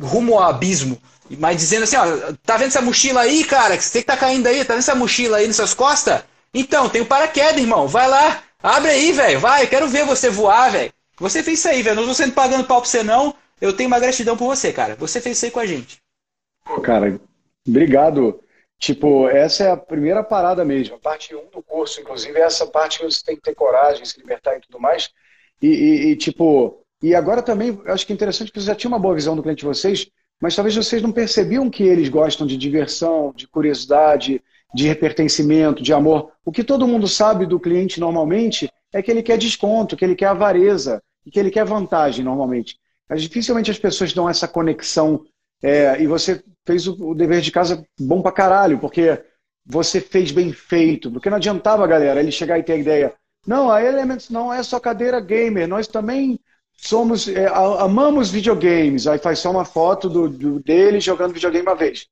rumo ao abismo. Mas dizendo assim, ó, tá vendo essa mochila aí, cara? Você que tá caindo aí, tá vendo essa mochila aí nas suas costas? Então, tem o paraquedas, irmão. Vai lá, Abre aí, velho. Vai, eu quero ver você voar, velho. Você fez isso aí, velho. Não estou sendo pagando pau pra você, não. Eu tenho uma gratidão por você, cara. Você fez isso aí com a gente. Cara, obrigado. Tipo, essa é a primeira parada mesmo. A parte 1 do curso, inclusive, é essa parte que você tem que ter coragem, se libertar e tudo mais. E, e, e tipo, e agora também, acho que é interessante que você já tinha uma boa visão do cliente de vocês, mas talvez vocês não percebiam que eles gostam de diversão, de curiosidade, de pertencimento, de amor. O que todo mundo sabe do cliente normalmente é que ele quer desconto, que ele quer avareza que ele quer vantagem normalmente. Mas dificilmente as pessoas dão essa conexão é, e você fez o, o, dever de casa bom pra caralho, porque você fez bem feito. Porque não adiantava, galera, ele chegar e ter a ideia. Não, a Elements não é só cadeira gamer, nós também somos, é, amamos videogames. Aí faz só uma foto do, do, dele jogando videogame uma vez.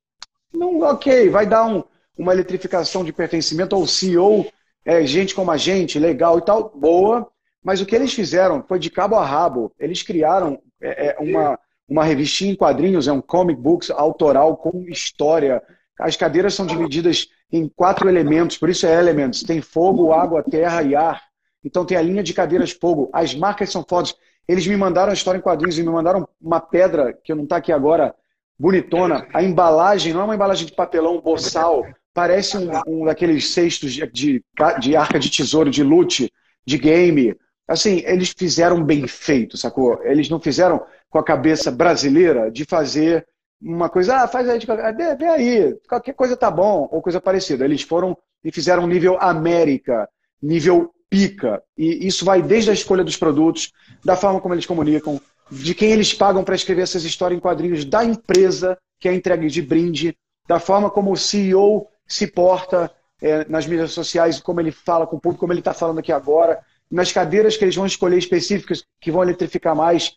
Não, ok, vai dar um, uma eletrificação de pertencimento ao CEO, é, gente como a gente, legal e tal, boa. Mas o que eles fizeram foi de cabo a rabo. Eles criaram é, é uma, uma revistinha em quadrinhos, é um comic books autoral com história. As cadeiras são divididas em quatro elementos, por isso é Elements. Tem fogo, água, terra e ar. Então tem a linha de cadeiras fogo. As marcas são fodas. Eles me mandaram a história em quadrinhos e me mandaram uma pedra, que não está aqui agora, bonitona. A embalagem não é uma embalagem de papelão boçal, parece um, um daqueles cestos de, de, de, arca de tesouro, de loot, de game. Assim, eles fizeram bem feito, sacou? Eles não fizeram com a cabeça brasileira de fazer uma coisa, ah, faz aí, vê, vê aí, qualquer coisa tá bom, ou coisa parecida. Eles foram e fizeram nível América, nível pica. E isso vai desde a escolha dos produtos, da forma como eles comunicam, de quem eles pagam para escrever essas histórias em quadrinhos, da empresa que é entregue de brinde, da forma como o CEO se porta é, nas mídias sociais, como ele fala com o público, como ele está falando aqui agora, nas cadeiras que eles vão escolher específicas que vão eletrificar mais.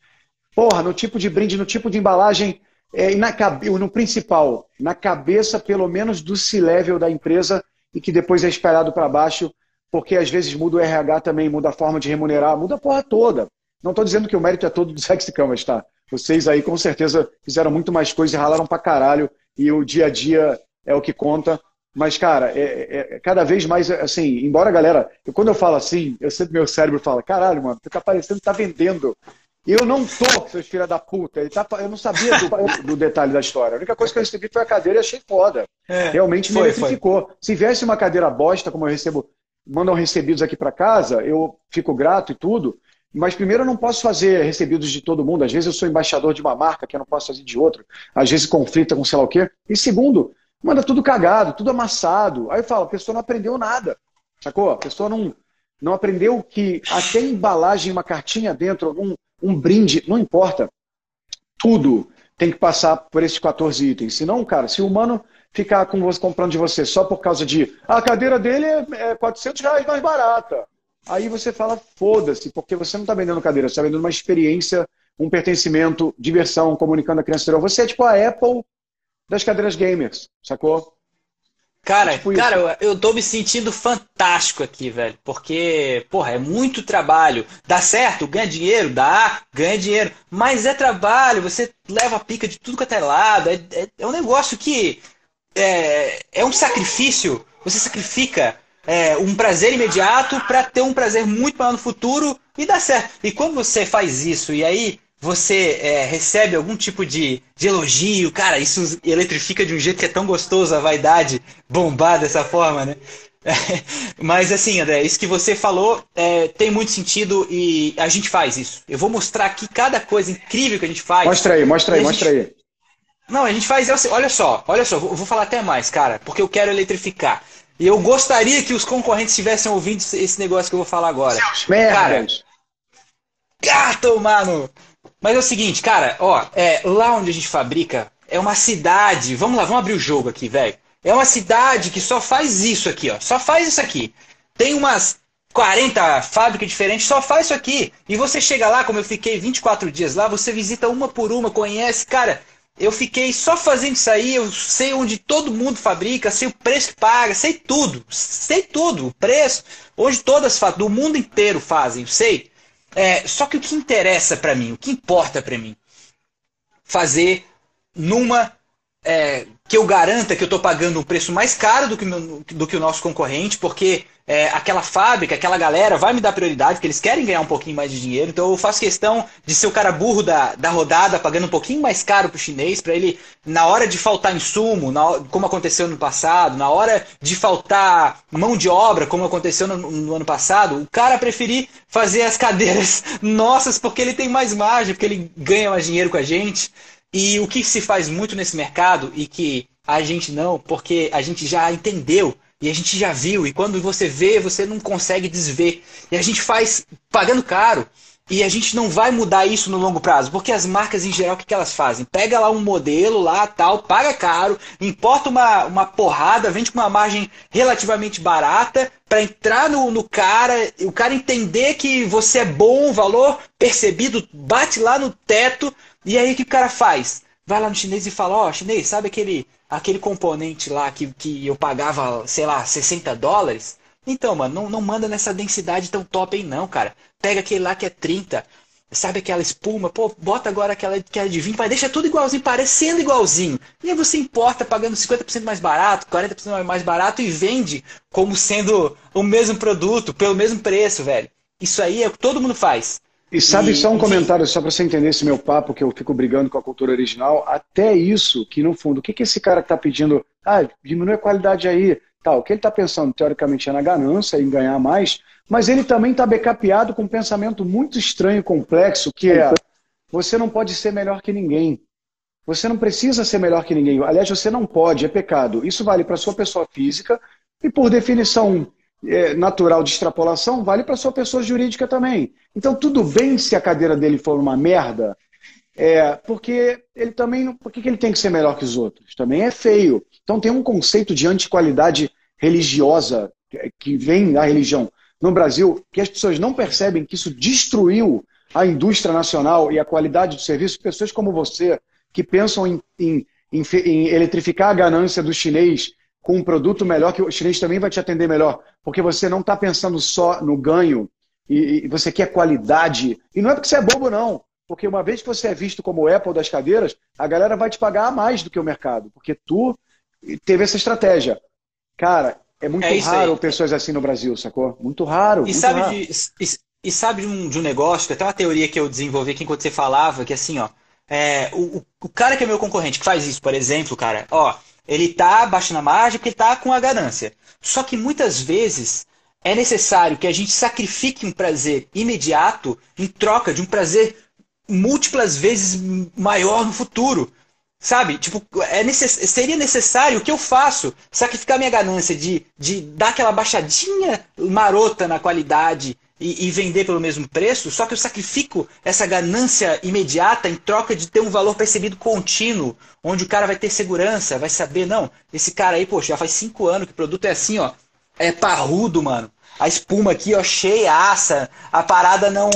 Porra, no tipo de brinde, no tipo de embalagem, é, e na, no principal, na cabeça, pelo menos, do C-level da empresa e que depois é esperado para baixo porque às vezes muda o RH também, muda a forma de remunerar, muda a porra toda. Não estou dizendo que o mérito é todo do Sexy Canvas, tá? Vocês aí com certeza fizeram muito mais coisas e ralaram pra caralho e o dia a dia é o que conta. Mas, cara, é, é, é cada vez mais, assim, embora a galera, eu, quando eu falo assim, eu sempre meu cérebro fala, caralho, mano, tu tá parecendo que tá vendendo. Eu não tô, seus filha da puta. Ele tá, eu não sabia do, do, detalhe da história. A única coisa que eu recebi foi a cadeira e achei foda. É, Realmente me eletrificou. Se viesse uma cadeira bosta, como eu recebo mandam recebidos aqui para casa, eu fico grato e tudo, mas primeiro eu não posso fazer recebidos de todo mundo. Às vezes eu sou embaixador de uma marca que eu não posso fazer de outra. Às vezes conflita com sei lá o quê. E segundo, manda tudo cagado, tudo amassado. Aí eu falo, a pessoa não aprendeu nada. Sacou? A pessoa não, não aprendeu que até embalagem, uma cartinha dentro, um, um brinde, não importa. Tudo tem que passar por esses 14 itens. Senão, cara, se o humano ficar com você comprando de você só por causa de ah, a cadeira dele é, é 400 reais mais barata. Aí você fala, foda-se, porque você não está vendendo cadeira, você está vendendo uma experiência, um pertencimento, diversão, comunicando a criança. Você é tipo a Apple das cadeiras gamers, sacou? Cara, é tipo cara, eu tô me sentindo fantástico aqui, velho. Porque, porra, é muito trabalho. Dá certo, ganha dinheiro, dá, ganha dinheiro. Mas é trabalho, você leva a pica de tudo quanto é lado. É, é, é um negócio que é, é um sacrifício. Você sacrifica é, um prazer imediato para ter um prazer muito maior no futuro e dá certo. E quando você faz isso e aí você é, recebe algum tipo de, de, elogio, cara, isso eletrifica de um jeito que é tão gostoso a vaidade bombar dessa forma, né? mas assim, André, isso que você falou é, tem muito sentido e a gente faz isso. Eu vou mostrar aqui cada coisa incrível que a gente faz. Mostra aí, mostra aí, mostra aí. Não, a gente faz assim, olha só, olha só, vou, vou falar até mais, cara, porque eu quero eletrificar. E eu gostaria que os concorrentes estivessem ouvindo esse negócio que eu vou falar agora. Seus merdas! Gato, mano! Mas é o seguinte, cara, ó, é, lá onde a gente fabrica é uma cidade. Vamos lá, vamos abrir o jogo aqui, velho. É uma cidade que só faz isso aqui, ó. Só faz isso aqui. Tem umas 40 fábricas diferentes, só faz isso aqui. E você chega lá, como eu fiquei 24 dias lá, você visita uma por uma, conhece, cara. Eu fiquei só fazendo isso aí, eu sei onde todo mundo fabrica, sei o preço que paga, sei tudo, sei tudo, o preço, onde todas do mundo inteiro fazem, sei. É, só que o que interessa para mim, o que importa para mim, fazer numa é, que eu garanta que eu estou pagando um preço mais caro do que, do que o nosso concorrente, porque é, aquela fábrica, aquela galera vai me dar prioridade, porque eles querem ganhar um pouquinho mais de dinheiro. Então eu faço questão de ser o cara burro da, da rodada, pagando um pouquinho mais caro para o chinês, para ele, na hora de faltar insumo, na, como aconteceu no passado, na hora de faltar mão de obra, como aconteceu no, no ano passado, o cara preferir fazer as cadeiras nossas porque ele tem mais margem, porque ele ganha mais dinheiro com a gente. E o que se faz muito nesse mercado e que a gente não, porque a gente já entendeu e a gente já viu, e quando você vê, você não consegue desver. E a gente faz pagando caro. E a gente não vai mudar isso no longo prazo, porque as marcas em geral, o que, elas fazem? Pega lá um modelo lá, tal, paga caro, importa uma, uma porrada, vende com uma margem relativamente barata, para entrar no, no cara, o cara entender que você é bom, valor percebido, bate lá no teto, e aí o que o cara faz? Vai lá no chinês e fala, ó, oh, chinês, sabe aquele, aquele componente lá que, que eu pagava, sei lá, 60 dólares? Então, mano, não, não manda nessa densidade tão top aí não, cara. Pega aquele lá que é 30. Sabe aquela espuma? Pô, bota agora aquela que é de 20, mas deixa tudo igualzinho, parecendo igualzinho. E aí você importa pagando 50% mais barato, 40% mais barato e vende como sendo o mesmo produto, pelo mesmo preço, velho. Isso aí é o que todo mundo faz. E sabe, e, só um comentário, só para você entender esse meu papo, que eu fico brigando com a cultura original, até isso, que no fundo, o que, que esse cara está pedindo? Ah, diminui a qualidade aí, tal. O que ele está pensando, teoricamente, é na ganância, em ganhar mais, mas ele também está becapeado com um pensamento muito estranho e complexo, que é, você não pode ser melhor que ninguém. Você não precisa ser melhor que ninguém. Aliás, você não pode, é pecado. Isso vale para sua pessoa física e, por definição natural de extrapolação vale para sua pessoa jurídica também. Então, tudo bem se a cadeira dele for uma merda, é, porque ele também. Por que ele tem que ser melhor que os outros? Também é feio. Então, tem um conceito de antiqualidade religiosa que vem da religião no Brasil, que as pessoas não percebem que isso destruiu a indústria nacional e a qualidade do serviço. Pessoas como você, que pensam em, em, em, em eletrificar a ganância do chinês com um produto melhor, que o chinês também vai te atender melhor, porque você não está pensando só no ganho e, e, você quer qualidade. E não é porque você é bobo, não. Porque uma vez que você é visto como o Apple das cadeiras, a galera vai te pagar mais do que o mercado, porque tu teve essa estratégia. Cara, é muito é raro aí. pessoas assim no Brasil, sacou? Muito raro. E muito sabe, raro. De, e, e, sabe de um, de um negócio, que até uma teoria que eu desenvolvi aqui enquanto você falava, que assim, ó, é, o, o cara que é meu concorrente, que faz isso, por exemplo, cara, ó, ele está baixando a margem porque está com a ganância. Só que muitas vezes é necessário que a gente sacrifique um prazer imediato em troca de um prazer múltiplas vezes maior no futuro. Sabe? Tipo, é necess... seria necessário o que eu faço? Sacrificar minha ganância de, de dar aquela baixadinha marota na qualidade e, e, vender pelo mesmo preço, só que eu sacrifico essa ganância imediata em troca de ter um valor percebido contínuo, onde o cara vai ter segurança, vai saber, não, esse cara aí, poxa, já faz cinco anos que o produto é assim, ó, é parrudo, mano. A espuma aqui, ó, cheiaça, a parada não,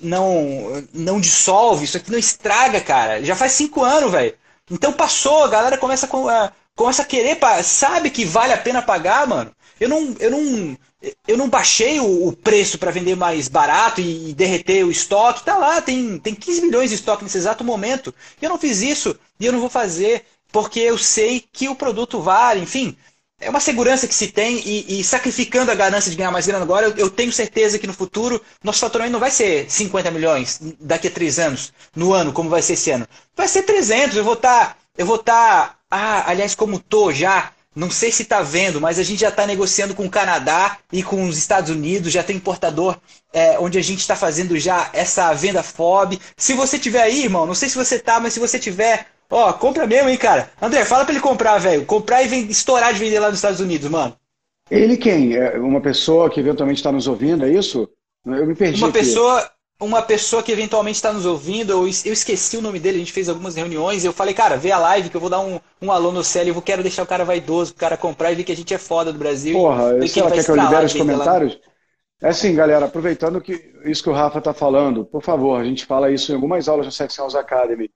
não, não dissolve, isso aqui não estraga, cara. Já faz cinco anos, velho. Então passou, a galera começa a, começa a querer, sabe que vale a pena pagar, mano. Eu não, eu não, eu não baixei o, o preço para vender mais barato e, e, derreter o estoque. Tá lá, tem, tem 15 milhões de estoque nesse exato momento. Eu não fiz isso e eu não vou fazer porque eu sei que o produto vale, enfim. É uma segurança que se tem e, e sacrificando a ganância de ganhar mais grana agora, eu, eu, tenho certeza que no futuro nosso faturamento não vai ser 50 milhões daqui a três anos, no ano, como vai ser esse ano. Vai ser 300, eu vou estar, tá, eu vou estar, tá, ah, aliás, como tô já, não sei se está vendo, mas a gente já está negociando com o Canadá e com os Estados Unidos, já tem importador é, onde a gente está fazendo já essa venda FOB. Se você tiver aí, irmão, não sei se você tá, mas se você tiver, ó, compra mesmo, hein, cara. André, fala para ele comprar, velho. Comprar e vend... estourar de vender lá nos Estados Unidos, mano. Ele quem? É uma pessoa que eventualmente está nos ouvindo, é isso? Eu me perdi. Uma aqui. pessoa uma pessoa que eventualmente está nos ouvindo, eu, eu esqueci o nome dele, a gente fez algumas reuniões, eu falei, cara, vê a live que eu vou dar um, um alô no céu e eu quero deixar o cara vaidoso, o cara comprar e ver que a gente é foda do Brasil. Porra, e, que quer que eu libere os comentários? É assim, galera, aproveitando que isso que o Rafa está falando, por favor, a gente fala isso em algumas aulas da Sex Academy.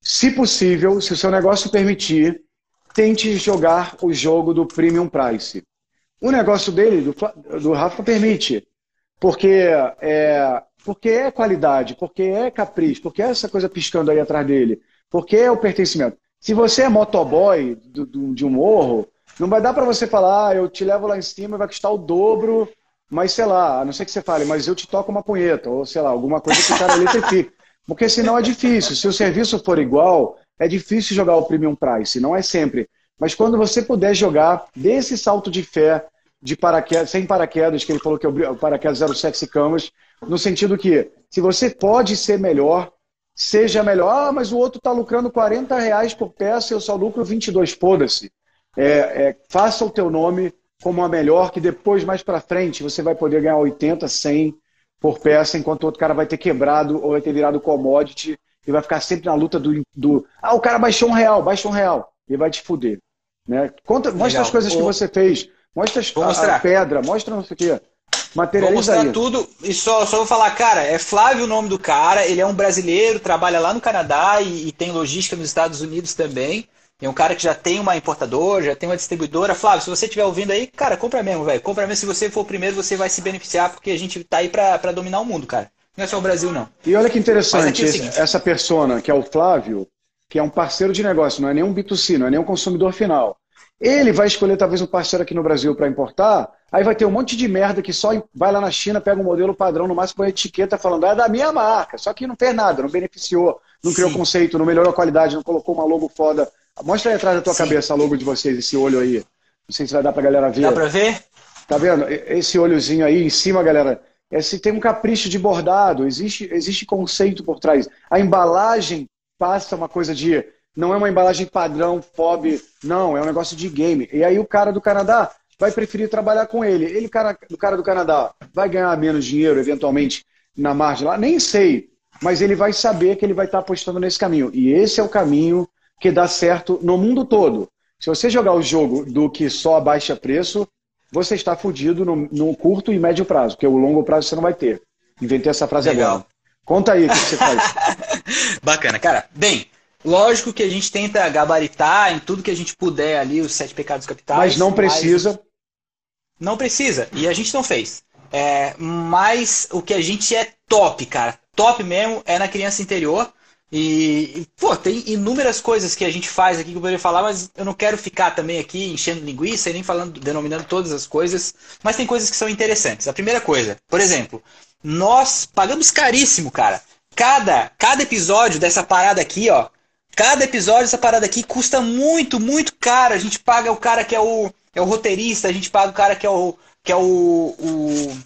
Se possível, se o seu negócio permitir, tente jogar o jogo do Premium Price. O negócio dele, do, do Rafa, permite. Porque é, porque é qualidade, porque é capricho, porque é essa coisa piscando aí atrás dele, porque é o pertencimento. Se você é motoboy do, do, de um morro, não vai dar para você falar, ah, eu te levo lá em cima e vai custar o dobro, mas sei lá, a não ser que você fale, mas eu te toco uma punheta, ou sei lá, alguma coisa que o cara eletrifique. Porque senão é difícil. Se o serviço for igual, é difícil jogar o premium price, não é sempre. Mas quando você puder jogar, dê esse salto de fé, de paraquedas, sem paraquedas, que ele falou que é o paraquedas era o sexy canvas, no sentido que, se você pode ser melhor, seja melhor. Ah, mas o outro está lucrando 40 reais por peça e eu só lucro 22. Foda-se. É, é, faça o teu nome como a melhor, que depois, mais para frente, você vai poder ganhar 80, 100 por peça, enquanto o outro cara vai ter quebrado ou vai ter virado commodity e vai ficar sempre na luta do, do ah, o cara baixou um real, baixa um real, e vai te fuder. Né? Conta, mostra as coisas que você fez, mostra a, a, pedra, mostra não sei o quê. Vou mostrar tudo e só, só vou falar, cara, é Flávio o nome do cara, ele é um brasileiro, trabalha lá no Canadá e, e tem logística nos Estados Unidos também. É um cara que já tem uma importadora, já tem uma distribuidora. Flávio, se você estiver ouvindo aí, cara, compra mesmo, velho. Compra mesmo. Se você for o primeiro, você vai se beneficiar, porque a gente tá aí pra, pra dominar o mundo, cara. Não é só o Brasil, não. E olha que interessante, é essa persona, que é o Flávio, que é um parceiro de negócio, não é nem um B2C, não é nem um consumidor final. Ele vai escolher talvez um parceiro aqui no Brasil para importar, aí vai ter um monte de merda que só vai lá na China, pega um modelo padrão, no máximo põe etiqueta falando, é da minha marca, só que não fez nada, não beneficiou, não criou Sim. conceito, não melhorou a qualidade, não colocou uma logo foda. Mostra aí atrás da tua Sim. cabeça a logo de vocês, esse olho aí. Não sei se vai dar pra galera ver. Dá pra ver? Tá vendo? Esse olhozinho aí em cima, galera, esse tem um capricho de bordado, existe, existe conceito por trás. A embalagem passa uma coisa de não é uma embalagem padrão, FOB, não, é um negócio de game. E aí o cara do Canadá vai preferir trabalhar com ele. Ele, cara, o cara do Canadá, vai ganhar menos dinheiro, eventualmente, na margem lá? Nem sei. Mas ele vai saber que ele vai estar apostando nesse caminho. E esse é o caminho que dá certo no mundo todo. Se você jogar o jogo do que só baixa preço, você está fudido no, no, curto e médio prazo, porque o longo prazo você não vai ter. Inventei essa frase Legal. agora. Conta aí o que você faz. Bacana, cara. Bem, Lógico que a gente tenta gabaritar em tudo que a gente puder ali os sete pecados capitais. Mas não precisa. Mas não precisa. E a gente não fez. É, mas o que a gente é top, cara. Top mesmo é na criança interior. E, e, pô, tem inúmeras coisas que a gente faz aqui que eu poderia falar, mas eu não quero ficar também aqui enchendo linguiça e nem falando, denominando todas as coisas. Mas tem coisas que são interessantes. A primeira coisa, por exemplo, nós pagamos caríssimo, cara. Cada, cada episódio dessa parada aqui, ó, Cada episódio dessa parada aqui custa muito, muito caro. A gente paga o cara que é o, é o roteirista, a gente paga o cara que é o que é o, o,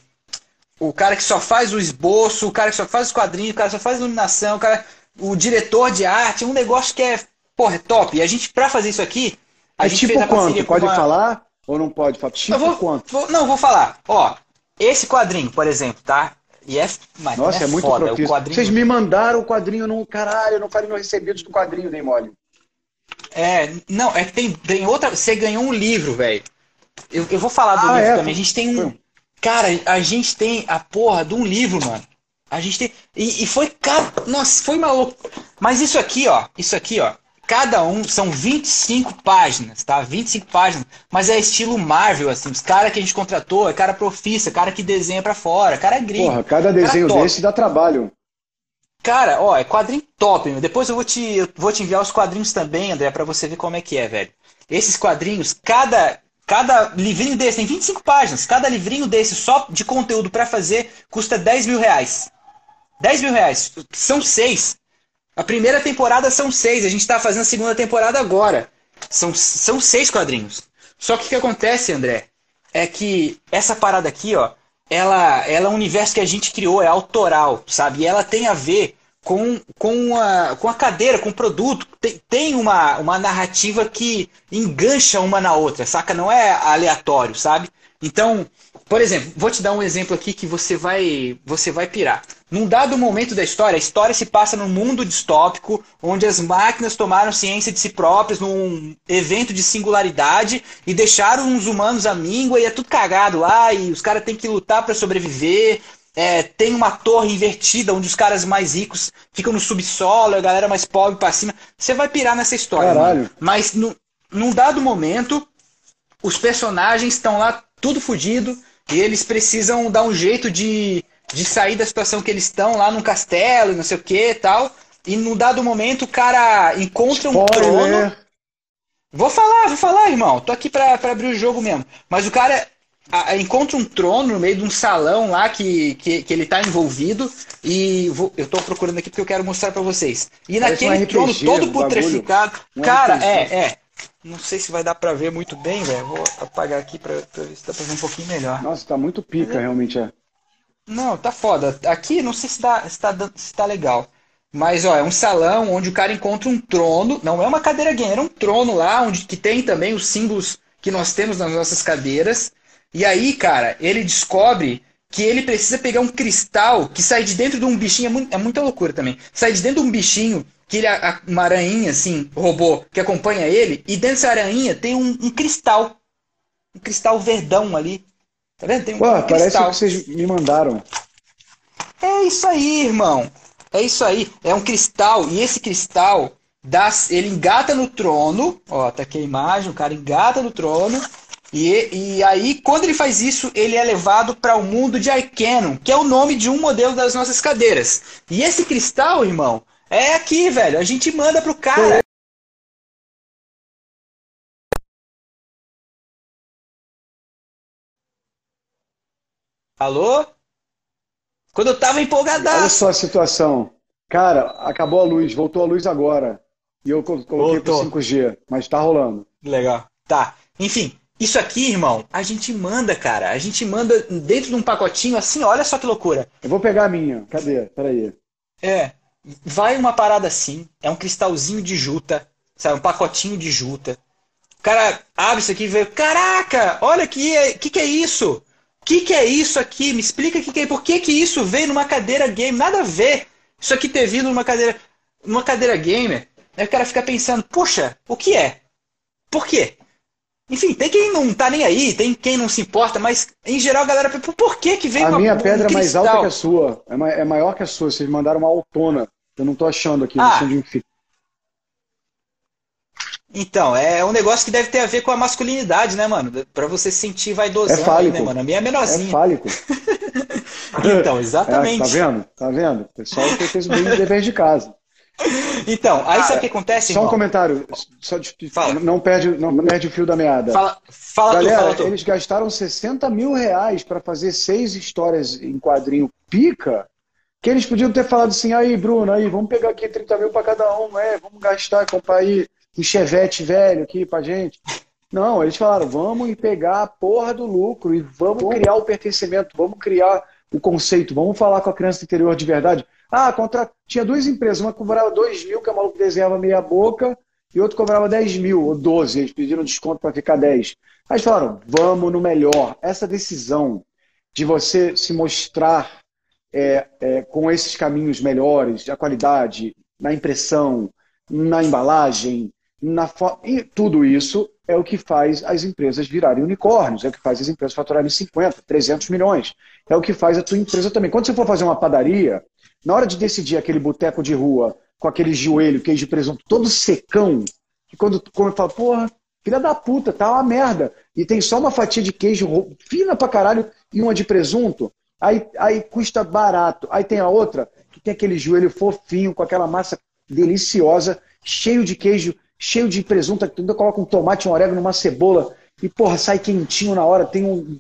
o cara que só faz o esboço, o cara que só faz os quadrinhos, o cara que só faz a iluminação, o, cara, o diretor de arte, um negócio que é, porra, é top. E a gente, pra fazer isso aqui, a é gente tipo fez a quanto? Pode uma... falar ou não pode falar? Tipo vou, quanto? Vou, não, vou falar. Ó, esse quadrinho, por exemplo, tá? E é, mas Nossa, é, é muito foda. propício. Quadrinho... Vocês me mandaram o quadrinho no caralho, não falei meus recebidos do quadrinho, nem mole. É, não, é que tem, tem outra. Você ganhou um livro, velho. Eu, eu vou falar do ah, livro é? também. A gente tem um. Cara, a gente tem a porra de um livro, mano. A gente tem. E, e foi. Cara, nossa, foi maluco. Mas isso aqui, ó. Isso aqui, ó. Cada um são 25 páginas, tá? 25 páginas. Mas é estilo Marvel, assim. Os caras que a gente contratou é cara profissa, cara que desenha para fora, cara gringo. Porra, cada desenho desse dá trabalho. Cara, ó, é quadrinho top, meu. Depois eu vou te, eu vou te enviar os quadrinhos também, André, para você ver como é que é, velho. Esses quadrinhos, cada, cada livrinho desse tem 25 páginas. Cada livrinho desse só de conteúdo para fazer custa 10 mil reais. 10 mil reais. São seis. A primeira temporada são seis, a gente está fazendo a segunda temporada agora. São, são seis quadrinhos. Só que o que acontece, André, é que essa parada aqui, ó, ela, ela é um universo que a gente criou, é autoral, sabe? E ela tem a ver com, com, a, com a cadeira, com o produto. Tem, tem uma, uma narrativa que engancha uma na outra, saca? Não é aleatório, sabe? Então, por exemplo, vou te dar um exemplo aqui que você vai, você vai pirar. Num dado momento da história, a história se passa num mundo distópico, onde as máquinas tomaram ciência de si próprias num evento de singularidade e deixaram os humanos à míngua e é tudo cagado lá e os caras têm que lutar para sobreviver. É, tem uma torre invertida onde os caras mais ricos ficam no subsolo e a galera mais pobre para cima. Você vai pirar nessa história. Caralho. Mas no, num dado momento, os personagens estão lá tudo fodido e eles precisam dar um jeito de, de sair da situação que eles estão lá no castelo e não sei o que e tal. e num dado momento o cara encontra um trono. Vou falar, vou falar, irmão. Tô aqui pra, pra abrir o jogo mesmo. Mas o cara a, encontra um trono no meio de um salão lá que, que, que ele tá envolvido. E vou, eu tô procurando aqui porque eu quero mostrar para vocês. E Parece naquele um trono todo putreficado. Um cara, RPG. é, é. Não sei se vai dar pra ver muito bem, velho. Vou apagar aqui pra, pra, ver se dá pra ver um pouquinho melhor. Nossa, tá muito pica, é... realmente, é. Não, tá foda. Aqui não sei se tá, se tá, se tá legal. Mas, ó, é um salão onde o cara encontra um trono. Não é uma cadeira gamer, é um trono lá, onde que tem também os símbolos que nós temos nas nossas cadeiras. E aí, cara, ele descobre que ele precisa pegar um cristal que sai de dentro de um bichinho. É, muito, é muita loucura também. Sai de dentro de um bichinho que ele é uma aranha, assim, robô, que acompanha ele. E dentro dessa aranha tem um, um cristal. Um cristal verdão ali. Tá vendo? Tem um, Pô, um parece cristal. que vocês me mandaram. É isso aí, irmão. É isso aí. É um cristal. E esse cristal, dá, ele engata no trono. Ó, tá aqui a imagem. O cara engata no trono. E, e aí, quando ele faz isso, ele é levado para o mundo de Arcanon, que é o nome de um modelo das nossas cadeiras. E esse cristal, irmão, é aqui, velho. A gente manda pro cara. Alô? Quando eu tava empolgadaço. Olha só a situação. Cara, acabou a luz, voltou a luz agora. E eu coloquei voltou. pro 5G, mas tá rolando. Legal. Tá. Enfim, isso aqui, irmão, a gente manda, cara. A gente manda dentro de um pacotinho assim, olha só que loucura. Eu vou pegar a minha. Cadê? Peraí. É. Vai uma parada assim, é um cristalzinho de juta, sabe? Um pacotinho de juta. O cara abre isso aqui e vê, caraca, olha aqui, o que, que é isso? O que, que é isso aqui? Me explica o que, que é. Por que, que isso veio numa cadeira game? Nada a ver. Isso aqui ter vindo numa cadeira, numa cadeira gamer. Aí o cara fica pensando, poxa, o que é? Por quê? Enfim, tem quem não tá nem aí, tem quem não se importa, mas em geral a galera pergunta por que que vem A uma, minha pedra um é mais alta que a sua, é, é maior que a sua, vocês mandaram uma autona, eu não tô achando aqui, ah. sei Então, é um negócio que deve ter a ver com a masculinidade, né, mano? Pra você sentir vaidosão, é fálico. né, mano? A minha é menorzinha. É fálico. então, exatamente. É, tá vendo? Tá vendo? O pessoal fez bem o dever de casa. Então, aí ah, sabe o que acontece? Só irmão? um comentário, só de, fala. Não, perde, não perde o fio da meada. Fala, fala Galera, tu, fala tu. eles gastaram 60 mil reais para fazer seis histórias em quadrinho pica, que eles podiam ter falado assim, aí Bruno, aí, vamos pegar aqui 30 mil para cada um, é, vamos gastar, comprar aí um chevette velho aqui pra gente. Não, eles falaram, vamos pegar a porra do lucro e vamos criar o pertencimento, vamos criar o conceito, vamos falar com a criança do interior de verdade. Ah, contra... tinha duas empresas, uma cobrava 2 mil, que a maluco desenhava meia boca, e outra cobrava 10 mil, ou 12, eles pediram desconto para ficar 10. Aí eles falaram, vamos no melhor. Essa decisão de você se mostrar é, é, com esses caminhos melhores, a qualidade, na impressão, na embalagem, na e tudo isso é o que faz as empresas virarem unicórnios, é o que faz as empresas faturarem 50, 300 milhões, é o que faz a tua empresa também. Quando você for fazer uma padaria, na hora de decidir aquele boteco de rua com aquele joelho, queijo de presunto todo secão, que quando come, fala, porra, filha da puta, tá uma merda. E tem só uma fatia de queijo fina pra caralho e uma de presunto, aí, aí custa barato. Aí tem a outra, que tem aquele joelho fofinho, com aquela massa deliciosa, cheio de queijo, cheio de presunto, tu ainda coloca um tomate, um orégano, uma cebola, e porra, sai quentinho na hora, tem um.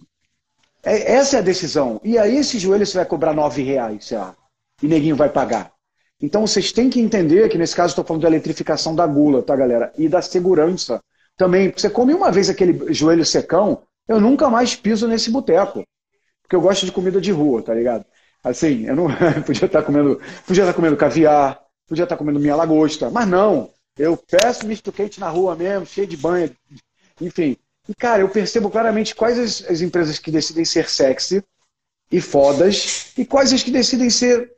É, essa é a decisão. E aí esse joelho você vai cobrar nove reais, sei lá e neguinho vai pagar. Então vocês têm que entender que nesse caso estou falando da eletrificação da gula, tá, galera? E da segurança também. Você come uma vez aquele joelho secão, eu nunca mais piso nesse boteco. Porque eu gosto de comida de rua, tá ligado? Assim, eu não podia estar comendo, podia estar comendo caviar, podia estar comendo minha lagosta, mas não. Eu peço misto quente na rua mesmo, cheio de banho, enfim. E cara, eu percebo claramente quais as, as empresas que decidem ser sexy e fodas e quais as que decidem ser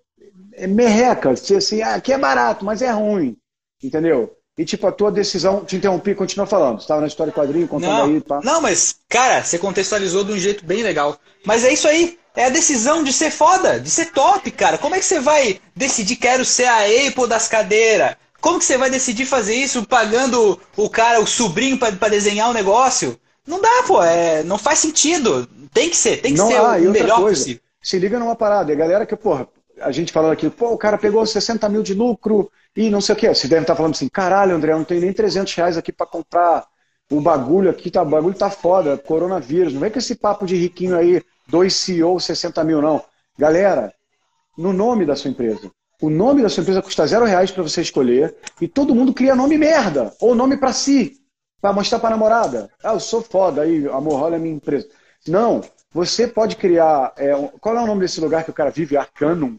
merreca, assim, ah, aqui é barato, mas é ruim, entendeu? E tipo, a tua decisão, te interrompi, continua falando. Você estava na história quadrinho, contando não, aí, pá. Não, mas, cara, você contextualizou de um jeito bem legal. Mas é isso aí. É a decisão de ser foda, de ser top, cara. Como é que você vai decidir quero ser a Apple das cadeiras? Como que você vai decidir fazer isso pagando o cara, o sobrinho, para desenhar o negócio? Não dá, pô. É, não faz sentido. Tem que ser, tem que não, ser ah, o melhor coisa, possível. Se liga numa parada. A galera que, porra, a gente falando aqui, pô, o cara pegou 60 mil de lucro e não sei o quê. Você deve estar falando assim, caralho, André, eu não tenho nem 300 reais aqui para comprar o bagulho aqui, tá, o bagulho tá foda, coronavírus. Não vem com esse papo de riquinho aí, dois CEO, 60 mil, não. Galera, no nome da sua empresa. O nome da sua empresa custa zero reais para você escolher e todo mundo cria nome merda ou nome para si, para mostrar para namorada. Ah, eu sou foda aí, amor, olha a minha empresa. Não, você pode criar. É, qual é o nome desse lugar que o cara vive? Arcanum.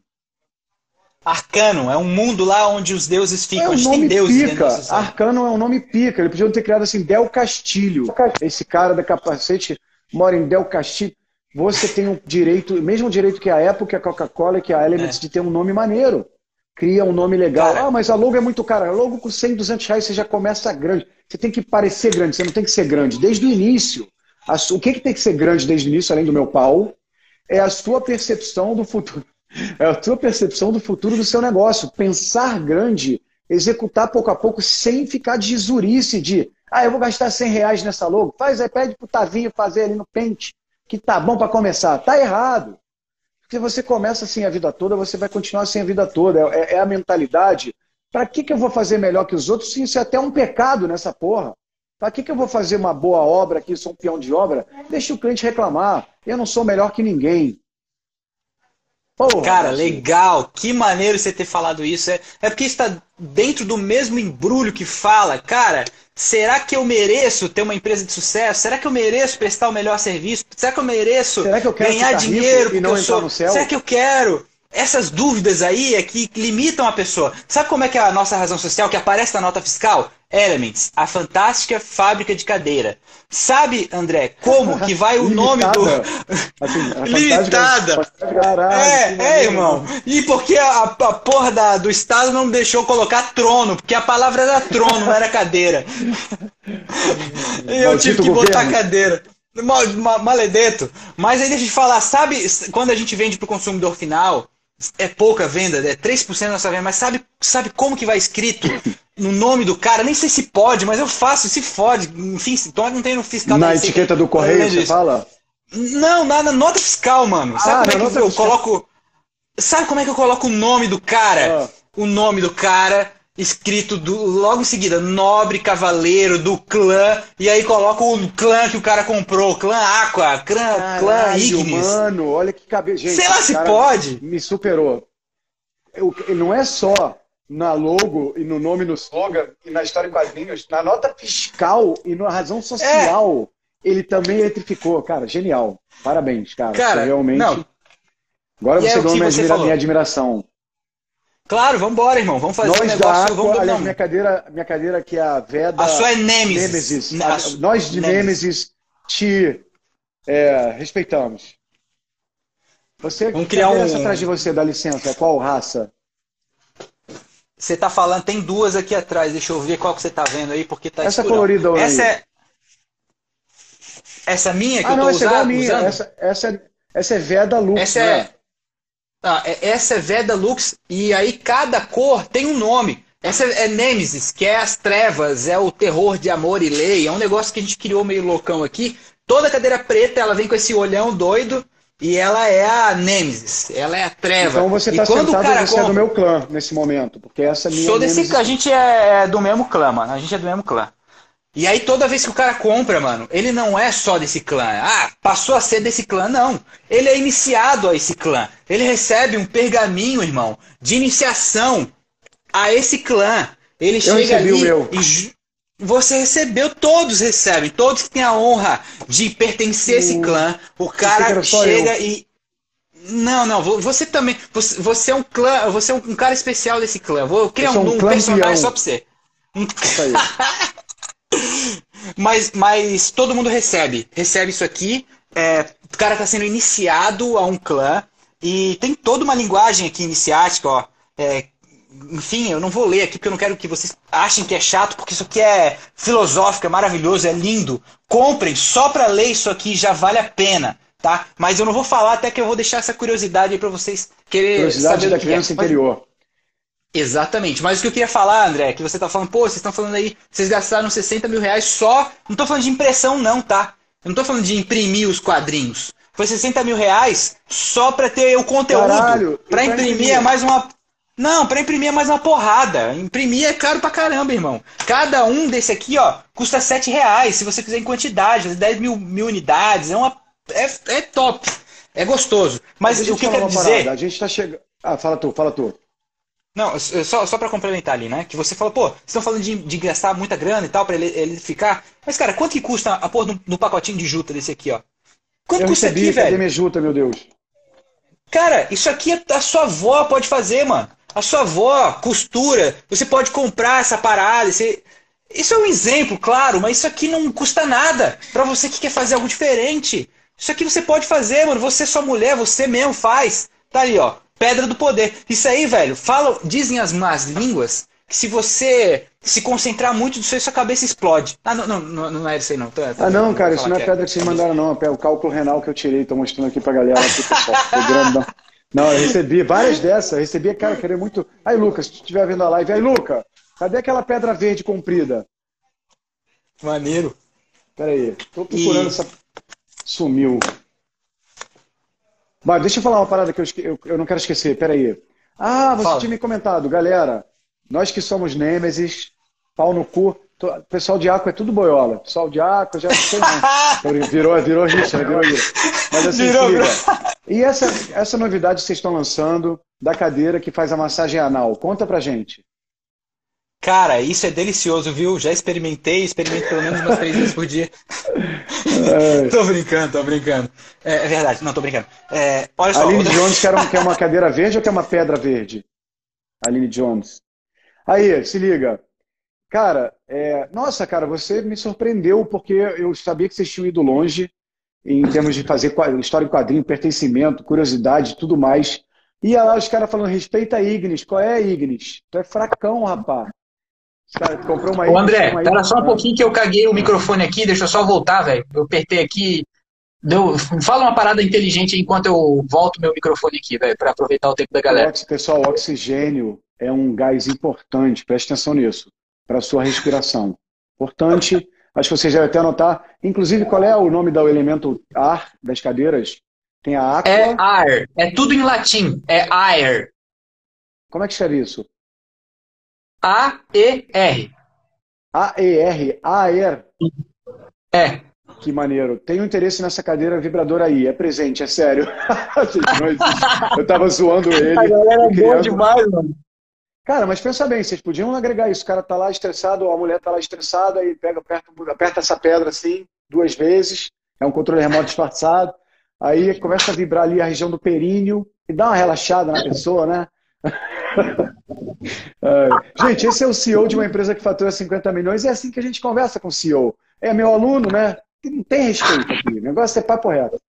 Arcanum, é um mundo lá onde os deuses ficam, é um onde nome tem deuses. Pica. Arcanum é um nome pica. Ele podia ter criado assim, Del Castilho. Esse cara da capacete mora em Del Castilho. Você tem o direito, mesmo direito que a Apple, que a Coca-Cola, que a Elements, é. de ter um nome maneiro. Cria um nome legal. Cara, ah, mas a logo é muito cara. A logo com 100, 200 reais você já começa grande. Você tem que parecer grande, você não tem que ser grande. Desde o início. O que, que tem que ser grande desde o início, além do meu pau? É a sua percepção do futuro. É a tua percepção do futuro do seu negócio. Pensar grande, executar pouco a pouco, sem ficar de zurice de ah, eu vou gastar 100 reais nessa logo. Faz aí, pede pro Tavinho fazer ali no pente, que tá bom para começar. Tá errado. Porque você começa assim a vida toda, você vai continuar assim a vida toda. É, é a mentalidade. Para que, que eu vou fazer melhor que os outros? Isso é até um pecado nessa porra. Para que, que eu vou fazer uma boa obra aqui, sou um peão de obra? Deixa o cliente reclamar. Eu não sou melhor que ninguém. Porra, Cara, legal. Que maneiro você ter falado isso. É, é porque está dentro do mesmo embrulho que fala, cara, será que eu mereço ter uma empresa de sucesso? Será que eu mereço prestar o melhor serviço? Será que eu mereço que eu ganhar dinheiro e não eu sou... no céu? Será que eu quero? Essas dúvidas aí é que limitam a pessoa. Sabe como é que é a nossa razão social que aparece na nota fiscal? Elements, a fantástica fábrica de cadeira. Sabe, André, como que vai o nome do. Assim, Limitada! Caralho, é, é, irmão. E porque a, a porra da, do Estado não deixou colocar trono, porque a palavra era trono, não era cadeira. e eu tive que botar governo. cadeira. Mal, mal, maledeto. Mas aí deixa eu te falar, sabe quando a gente vende para o consumidor final, é pouca venda, é 3% da nossa venda, mas sabe, sabe como que vai escrito no nome do cara? Nem sei se pode, mas eu faço, se fode. Enfim, então não tem no fiscal. Na etiqueta do correio você fala? Não, na, na, nota fiscal, mano. Sabe ah, como é que eu fiscal. coloco. Sabe como é que eu coloco o nome do cara? Ah. O nome do cara escrito do, logo em seguida, nobre cavaleiro do clã, e aí coloca o clã que o cara comprou, clã Aqua, clã, Caralho, clã Ignis. Mano, olha que cabeça. Sei lá se pode. Me superou. Eu, não é só na logo e no nome no slogan e na história em quadrinhos, na nota fiscal e na razão social, é. ele também eletrificou. Cara, genial. Parabéns, cara. Cara, realmente. Não. Agora e você é ganhou minha, admira minha admiração. Claro, vamos embora, irmão. Vamos fazer nós um negócio. Aqua, vamos aliás, minha cadeira, minha cadeira aqui é a Veda. A sua é Nemesis. Nemesis. A, nós de Nemesis, Nemesis te é, respeitamos. Você vamos criar um... atrás de você, dá licença. Qual raça? Você tá falando, tem duas aqui atrás. Deixa eu ver qual que você tá vendo aí, porque tá Essa colorida aí. Essa é essa minha que ah, eu tô não, essa usando, é minha. Essa, essa, é, essa é Veda Lux, essa é né? é ah, essa é Veda Lux e aí cada cor tem um nome. Essa é Nemesis, que é as trevas, é o terror de amor e lei. É um negócio que a gente criou meio loucão aqui. Toda cadeira preta, ela vem com esse olhão doido e ela é a Nemesis, ela é a treva. Então você está sentado e você compra... é do meu clã nesse momento, porque essa é minha Sou desse, Nemesis... a gente é, é do mesmo clã, mano. A gente é do mesmo clã. E aí toda vez que o cara compra, mano, ele não é só desse clã. Ah, passou a ser desse clã, não. Ele é iniciado a esse clã. Ele recebe um pergaminho, irmão, de iniciação a esse clã. Ele Eu chega ali e você recebeu, todos recebem, todos que têm a honra de pertencer a esse clã. O cara chega eu. e não, não, você também. Você, você, é um clã, você é um, cara especial desse clã. Vou criar um, um, personagem só pra você. Mas, mas todo mundo recebe. Recebe isso aqui. É, o cara está sendo iniciado a um clã. E tem toda uma linguagem aqui iniciática, ó. É, enfim, eu não vou ler aqui porque eu não quero que vocês achem que é chato, porque isso aqui é filosófico, é maravilhoso, é lindo. Comprem, só para ler isso aqui já vale a pena, tá? Mas eu não vou falar até que eu vou deixar essa curiosidade aí para vocês querer curiosidade saber da criança é. interior. Exatamente. Mas o que eu queria falar, André, é que você tá falando, pô, vocês estão falando aí, vocês gastaram 60 mil reais só. Não tô falando de impressão, não, tá? Eu não tô falando de imprimir os quadrinhos. Foi 60 mil reais só pra ter o conteúdo. Caralho, pra imprimir é mais uma. Não, pra imprimir é mais uma porrada. Imprimir é caro pra caramba, irmão. Cada um desse aqui, ó, custa 7 reais. Se você quiser em quantidade, 10 mil, mil unidades. É uma. É, é top. É gostoso. Mas o que eu quero dizer. Parada. A gente tá chegando. Ah, fala tu, fala tu. Não, só, só para complementar ali, né? Que você falou, pô, vocês estão falando de, de gastar muita grana e tal para ele, ele ficar. Mas, cara, quanto que custa a pôr no, no pacotinho de juta desse aqui, ó? Quanto eu custa recebi, aqui, velho? Minha juta, meu Deus? Cara, isso aqui a sua avó pode fazer, mano. A sua avó costura. Você pode comprar essa parada. Você... Isso é um exemplo, claro, mas isso aqui não custa nada para você que quer fazer algo diferente. Isso aqui você pode fazer, mano. Você, sua mulher, você mesmo faz. Tá ali, ó. Pedra do poder. Isso aí, velho, fala, dizem as más línguas que se você se concentrar muito disso aí, sua cabeça explode. Ah, não, não, não, não é isso aí não. Tô, tô, ah, não, cara, isso não é, é pedra que vocês mandaram, não. É o cálculo renal que eu tirei, tô mostrando aqui pra galera. Aqui, pessoal, não, eu recebi várias dessas. Eu recebi, cara, querer muito. Aí, Lucas, se tu estiver vendo a live, aí, Lucas, cadê aquela pedra verde comprida? Maneiro. Pera aí, tô procurando e... essa. Sumiu. Mas deixa eu falar uma parada que eu, eu, eu não quero esquecer, peraí. Ah, você Fala. tinha me comentado, galera, nós que somos Nêmesis, pau no cu, o pessoal de Aco é tudo boiola. Pessoal de Aco já não. virou, virou Richard, virou Ira. Mas assim, virou, liga. E essa, essa novidade que vocês estão lançando da cadeira que faz a massagem anal, conta pra gente. Cara, isso é delicioso, viu? Já experimentei, experimento pelo menos umas três vezes por dia. É. tô brincando, tô brincando. É, é, verdade, não, tô brincando. É, olha só. Aline Jones quer, um, quer uma cadeira verde ou quer uma pedra verde? Aline Jones. Aí, se liga. Cara, é... nossa, cara, você me surpreendeu porque eu sabia que vocês tinham ido longe em termos de fazer história em quadrinho, pertencimento, curiosidade, tudo mais. E lá os caras falando, respeita a Ignis. Qual é a Ignis? Tu é fracão, rapaz. Cara, comprou uma Ô, André, uma pera só um pouquinho que eu caguei o microfone aqui, deixa eu só voltar, velho. Eu apertei aqui. Deu... Fala uma parada inteligente enquanto eu volto meu microfone aqui, velho, para aproveitar o tempo da galera. Pessoal, o oxigênio é um gás importante, preste atenção nisso, para sua respiração. Importante, acho que vocês devem até anotar. Inclusive, qual é o nome do elemento ar das cadeiras? Tem a aqua. É ar, é tudo em latim, é air. Como é que escreve isso? A-E-R. A-E-R, A-E-R. É. Que maneiro. Tenho interesse nessa cadeira vibradora aí. É presente, é sério. eu tava zoando ele. A galera é boa demais, mano. Cara, mas pensa bem, vocês podiam agregar isso. O cara tá lá estressado, ou a mulher tá lá estressada e pega, aperta, aperta essa pedra assim, duas vezes. É um controle remoto disfarçado. Aí começa a vibrar ali a região do períneo e dá uma relaxada na pessoa, né? gente, esse é o CEO de uma empresa que fatura 50 milhões. É assim que a gente conversa com o CEO. É meu aluno, né? Não tem respeito aqui. O negócio é papo reto.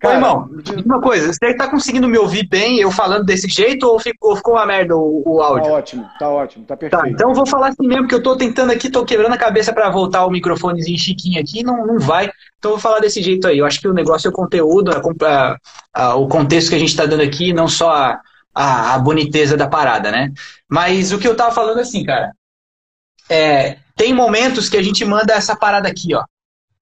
Cara, Ô, irmão, uma coisa, você está conseguindo me ouvir bem eu falando desse jeito ou ficou, ficou uma merda o, o áudio? Tá ótimo, tá ótimo, tá perfeito. Tá, então eu vou falar assim mesmo, que eu estou tentando aqui, estou quebrando a cabeça para voltar o microfonezinho chiquinho aqui, não, não vai. Então eu vou falar desse jeito aí. Eu acho que o negócio é o conteúdo, a, a, o contexto que a gente está dando aqui, não só a, a, a boniteza da parada, né? Mas o que eu tava falando assim, cara, é, tem momentos que a gente manda essa parada aqui, ó,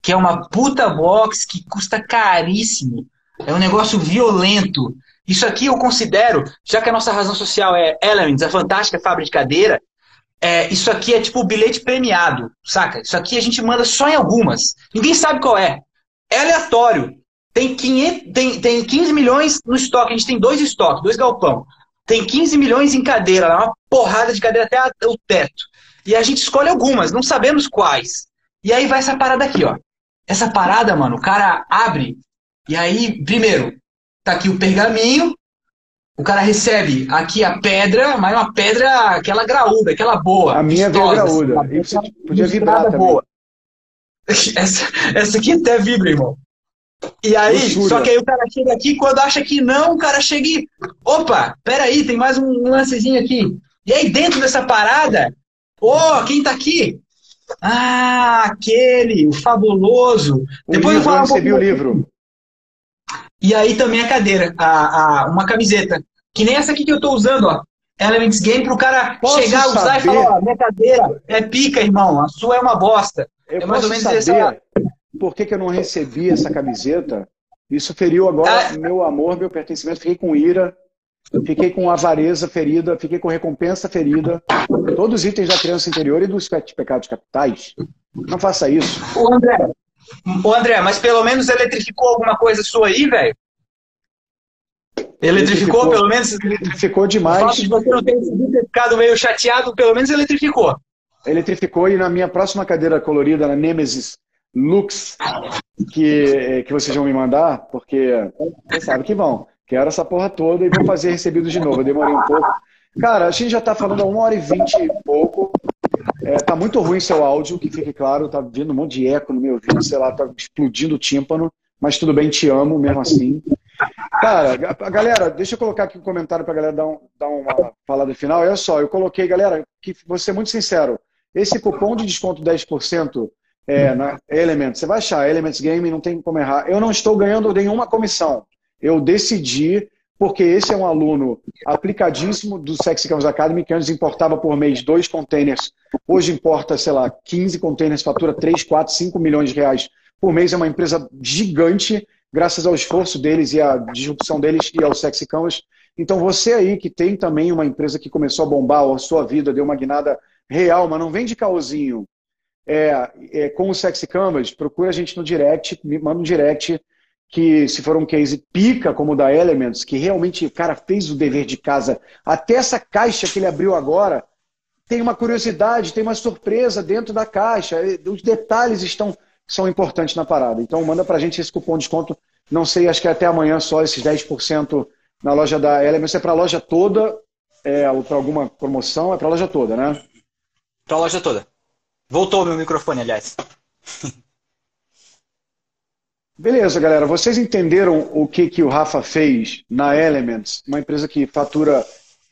que é uma puta box que custa caríssimo, é um negócio violento. Isso aqui eu considero, já que a nossa razão social é Elements, a fantástica fábrica de cadeira, é, isso aqui é tipo o bilhete premiado, saca? Isso aqui a gente manda só em algumas. Ninguém sabe qual é. É aleatório. Tem, 500, tem, tem 15 milhões no estoque, a gente tem dois estoques, dois galpão. Tem 15 milhões em cadeira, uma porrada de cadeira até o teto. E a gente escolhe algumas, não sabemos quais. E aí vai essa parada aqui, ó. Essa parada, mano, o cara abre. E aí, primeiro, tá aqui o pergaminho. O cara recebe aqui a pedra, mas uma pedra, aquela graúda, aquela boa. A minha veio graúda. Assim, podia vibrar também. Boa. Essa, essa aqui até vibra, irmão. E aí, só que aí o cara chega aqui, quando acha que não, o cara chega e. Opa, peraí, tem mais um lancezinho aqui. E aí, dentro dessa parada, ô, oh, quem tá aqui? Ah, aquele, o fabuloso. O Depois livro, eu falo um pouco. o livro. E aí também a cadeira, a, a, uma camiseta. Que nem essa aqui que eu tô usando, ó. Elements Game, pro cara Posso chegar, saber? usar e falar, ó, minha cadeira é pica, irmão. A sua é uma bosta. Eu é mais ou menos saber... essa por que, que eu não recebi essa camiseta Isso feriu agora ah. meu amor, meu pertencimento. Fiquei com ira, fiquei com avareza ferida, fiquei com recompensa ferida. Todos os itens da criança interior e dos sete pecados capitais. Não faça isso. Ô André, Ô André, mas pelo menos eletrificou alguma coisa sua aí, velho? Eletrificou, eletrificou, pelo menos? Eletrificou demais. O fato de você não ter ficado meio chateado, pelo menos eletrificou. Eletrificou e na minha próxima cadeira colorida, na Nemesis Lux, que, que vocês vão me mandar, porque vocês sabem que vão. Quero essa porra toda e vou fazer recebidos de novo. Eu demorei um pouco. Cara, a gente já está falando há uma hora e vinte e pouco. É, tá muito ruim seu áudio, que fique claro. Tá vindo um monte de eco no meu vídeo, sei lá, tá explodindo o tímpano. Mas tudo bem, te amo mesmo assim. Cara, galera, deixa eu colocar aqui um comentário pra galera dar, um, dar uma falada final. Olha só, eu coloquei, galera, que vou ser muito sincero. Esse cupom de desconto 10% é, na Elements, você vai achar, Elements Gaming, não tem como errar. Eu não estou ganhando nenhuma comissão. Eu decidi, porque esse é um aluno aplicadíssimo do Sexy Canvas Academy, que antes importava por mês dois containers, hoje importa, sei lá, 15 containers, fatura 3, 4, 5 milhões de reais por mês. É uma empresa gigante, graças ao esforço deles e à disrupção deles e ao Sexy Canvas. Então você aí que tem também uma empresa que começou a bombar a sua vida, deu uma guinada real, mas não vem de caosinho. É, é, com o Sexy Canvas, procura a gente no direct, me manda um direct que se for um case pica como o da Elements, que realmente o cara fez o dever de casa, até essa caixa que ele abriu agora, tem uma curiosidade, tem uma surpresa dentro da caixa, os detalhes estão são importantes na parada. Então manda pra gente esse cupom de desconto, não sei, acho que até amanhã só esses 10% na loja da Elements, é para a loja toda, é, ou para alguma promoção, é para a loja toda, né? Para a loja toda. Voltou o meu microfone, aliás. Beleza, galera. Vocês entenderam o que, que o Rafa fez na Elements, uma empresa que fatura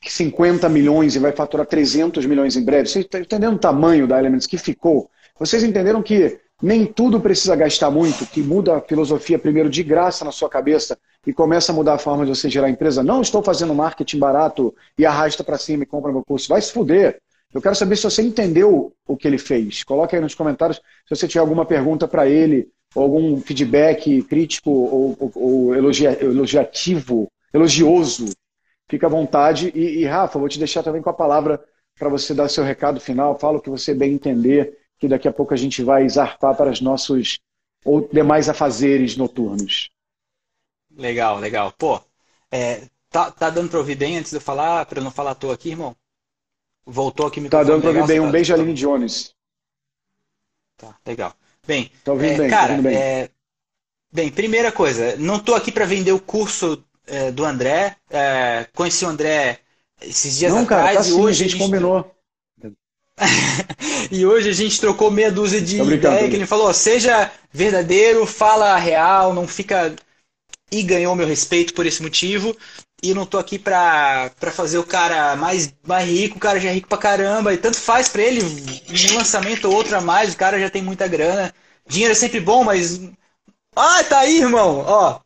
50 milhões e vai faturar 300 milhões em breve? Vocês estão entendendo o tamanho da Elements que ficou? Vocês entenderam que nem tudo precisa gastar muito, que muda a filosofia primeiro de graça na sua cabeça e começa a mudar a forma de você gerar a empresa? Não estou fazendo marketing barato e arrasta para cima e compra meu curso. Vai se fuder. Eu quero saber se você entendeu o que ele fez. Coloque aí nos comentários se você tiver alguma pergunta para ele algum feedback crítico ou, ou, ou elogia, elogiativo, elogioso, fica à vontade. E, e, Rafa, vou te deixar também com a palavra para você dar seu recado final. Fala o que você bem entender, que daqui a pouco a gente vai zarpar para os nossos ou demais afazeres noturnos. Legal, legal. Pô, é, tá, tá dando para ouvir bem antes de eu falar, para eu não falar à toa aqui, irmão? Voltou aqui me Tá dando para ouvir bem. Um tá, beijo, Aline Jones. Tá, legal. Bem, tá é, bem, cara, bem. É, bem, primeira coisa, não estou aqui para vender o curso é, do André. É, conheci o André esses dias não, atrás cara, tá e sim, hoje a gente, combinou. e hoje a gente trocou meia dúzia de ideias que ele falou, seja verdadeiro, fala real, não fica e ganhou meu respeito por esse motivo. E não tô aqui pra, pra fazer o cara mais, mais rico, o cara já é rico pra caramba. E tanto faz pra ele, um lançamento ou outro a mais, o cara já tem muita grana. Dinheiro é sempre bom, mas. Ah, tá aí, irmão! Ó.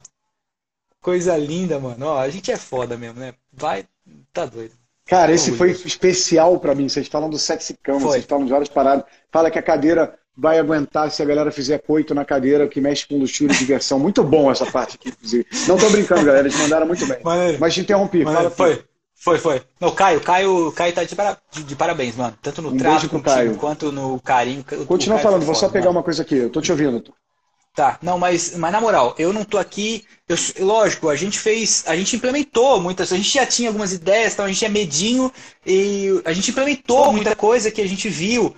Coisa linda, mano. Ó, a gente é foda mesmo, né? Vai. Tá doido. Cara, esse foi especial para mim. Vocês falam do sexy cama, vocês falam de várias paradas. Fala que a cadeira vai aguentar se a galera fizer coito na cadeira que mexe com luxúria e diversão. Muito bom essa parte aqui, inclusive. Não tô brincando, galera, eles mandaram muito bem. Mas, Mas te interrompi. Fala, foi, foi, foi. No Caio, Caio, Caio tá de, para, de, de parabéns, mano. Tanto no um trato Caio. quanto no carinho. Continua falando, vou só pegar mano. uma coisa aqui. Eu tô te ouvindo. Tá, não, mas, mas na moral, eu não tô aqui. Eu, lógico, a gente fez. A gente implementou muitas A gente já tinha algumas ideias, então a gente é medinho e a gente implementou muita coisa que a gente viu.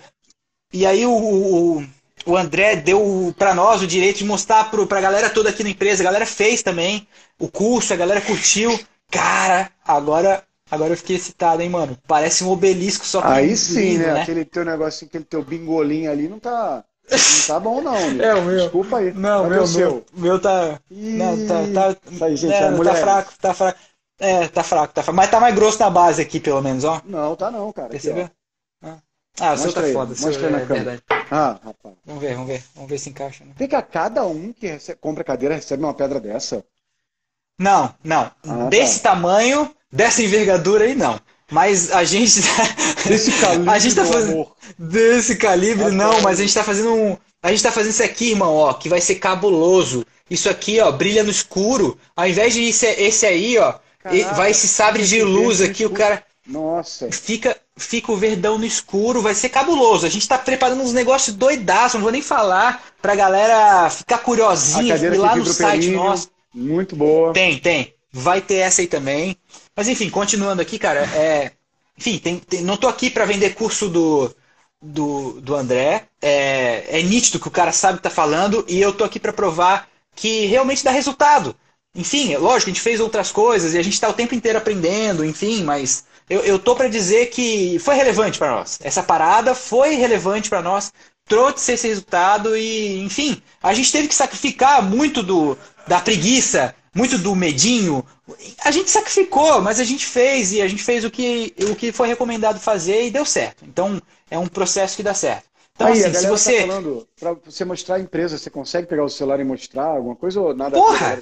E aí o, o, o André deu para nós o direito de mostrar para a galera toda aqui na empresa. A galera fez também o curso, a galera curtiu. Cara, agora agora eu fiquei excitado, hein, mano? Parece um obelisco só que Aí sim, lindo, né? né? Aquele teu negocinho, aquele teu bingolinho ali não tá. Não tá bom, não. Né? É o meu. Desculpa aí. Não, Cadê meu, o seu? meu, meu tá. Ih, não, tá. tá, aí, gente, é, tá fraco, tá fraco. É, tá fraco, tá fraco. Mas tá mais grosso na base aqui, pelo menos, ó. Não, tá não, cara. Percebeu? Aqui, ah, o seu tá aí, foda. Mostra aí na é câmera. Verdade. Ah, rapaz. Vamos ver, vamos ver. Vamos ver se encaixa. Né? Vem cá, cada um que recebe, compra cadeira recebe uma pedra dessa? Não, não. Ah, tá. Desse tá. tamanho, dessa envergadura aí, não. Mas a gente. Tá- desse calibre. a gente tá fazendo. Amor. Desse calibre, ah, não, mas a gente tá fazendo um. A gente tá fazendo isso aqui, irmão, ó, que vai ser cabuloso. Isso aqui, ó, brilha no escuro. Ao invés de esse, esse aí, ó, Caraca, vai esse sabre de luz aqui, o cara. Nossa. Fica, fica o verdão no escuro, vai ser cabuloso. A gente tá preparando uns negócios doidaços, não vou nem falar pra galera ficar curiosinha ir lá no site nosso. Muito boa. Tem, tem. Vai ter essa aí também. Mas enfim, continuando aqui, cara, é. Enfim, tem, tem... não tô aqui para vender curso do, do, do André. É, é nítido que o cara sabe o que tá falando e eu tô aqui para provar que realmente dá resultado. Enfim, é lógico, a gente fez outras coisas e a gente está o tempo inteiro aprendendo, enfim, mas eu, eu tô para dizer que foi relevante para nós. Essa parada foi relevante para nós, trouxe esse resultado e, enfim, a gente teve que sacrificar muito do, da preguiça, muito do medinho. A gente sacrificou, mas a gente fez e a gente fez o que, o que foi recomendado fazer e deu certo. Então, é um processo que dá certo. Então, Aí, assim, se você. Tá pra você mostrar a empresa, você consegue pegar o celular e mostrar alguma coisa ou nada? Porra!